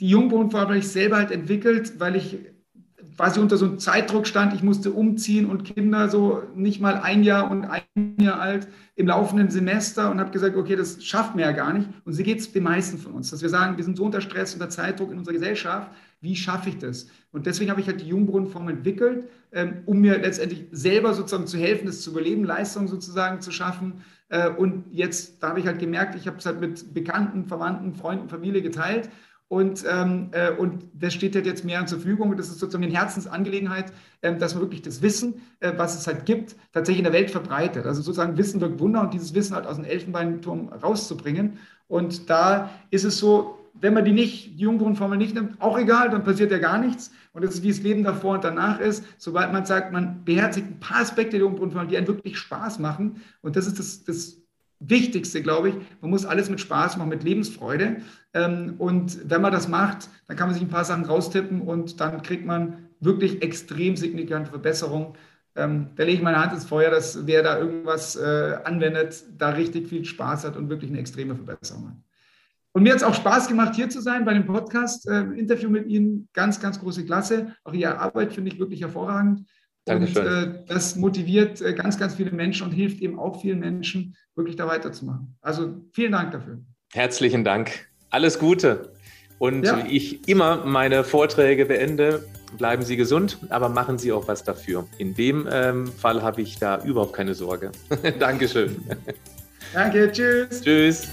die Jungbrunnenform habe ich selber halt entwickelt, weil ich quasi unter so einem Zeitdruck stand. Ich musste umziehen und Kinder so nicht mal ein Jahr und ein Jahr alt im laufenden Semester und habe gesagt, okay, das schafft mir ja gar nicht. Und so geht es den meisten von uns, dass wir sagen, wir sind so unter Stress, unter Zeitdruck in unserer Gesellschaft. Wie schaffe ich das? Und deswegen habe ich halt die Jungbrunnenform entwickelt, ähm, um mir letztendlich selber sozusagen zu helfen, das zu überleben, Leistung sozusagen zu schaffen. Äh, und jetzt, da habe ich halt gemerkt, ich habe es halt mit Bekannten, Verwandten, Freunden, Familie geteilt und, ähm, äh, und das steht halt jetzt mehr zur Verfügung. Und das ist sozusagen eine Herzensangelegenheit, äh, dass man wirklich das Wissen, äh, was es halt gibt, tatsächlich in der Welt verbreitet. Also sozusagen Wissen wirkt Wunder und dieses Wissen halt aus dem Elfenbeinturm rauszubringen. Und da ist es so, wenn man die nicht, die Jungbrunnenformel nicht nimmt, auch egal, dann passiert ja gar nichts. Und das ist, wie das Leben davor und danach ist. Sobald man sagt, man beherzigt ein paar Aspekte der Jungbrunnenformel, die einen wirklich Spaß machen. Und das ist das, das Wichtigste, glaube ich. Man muss alles mit Spaß machen, mit Lebensfreude. Ähm, und wenn man das macht, dann kann man sich ein paar Sachen raustippen und dann kriegt man wirklich extrem signifikante Verbesserungen. Ähm, da lege ich meine Hand ins Feuer, dass wer da irgendwas äh, anwendet, da richtig viel Spaß hat und wirklich eine extreme Verbesserung hat. Und mir hat es auch Spaß gemacht, hier zu sein bei dem Podcast-Interview äh, mit Ihnen. Ganz, ganz große Klasse. Auch Ihre Arbeit finde ich wirklich hervorragend. Dankeschön. Und äh, das motiviert äh, ganz, ganz viele Menschen und hilft eben auch vielen Menschen, wirklich da weiterzumachen. Also vielen Dank dafür. Herzlichen Dank. Alles Gute. Und ja. wie ich immer meine Vorträge beende, bleiben Sie gesund, aber machen Sie auch was dafür. In dem ähm, Fall habe ich da überhaupt keine Sorge. Dankeschön. Danke, tschüss. Tschüss.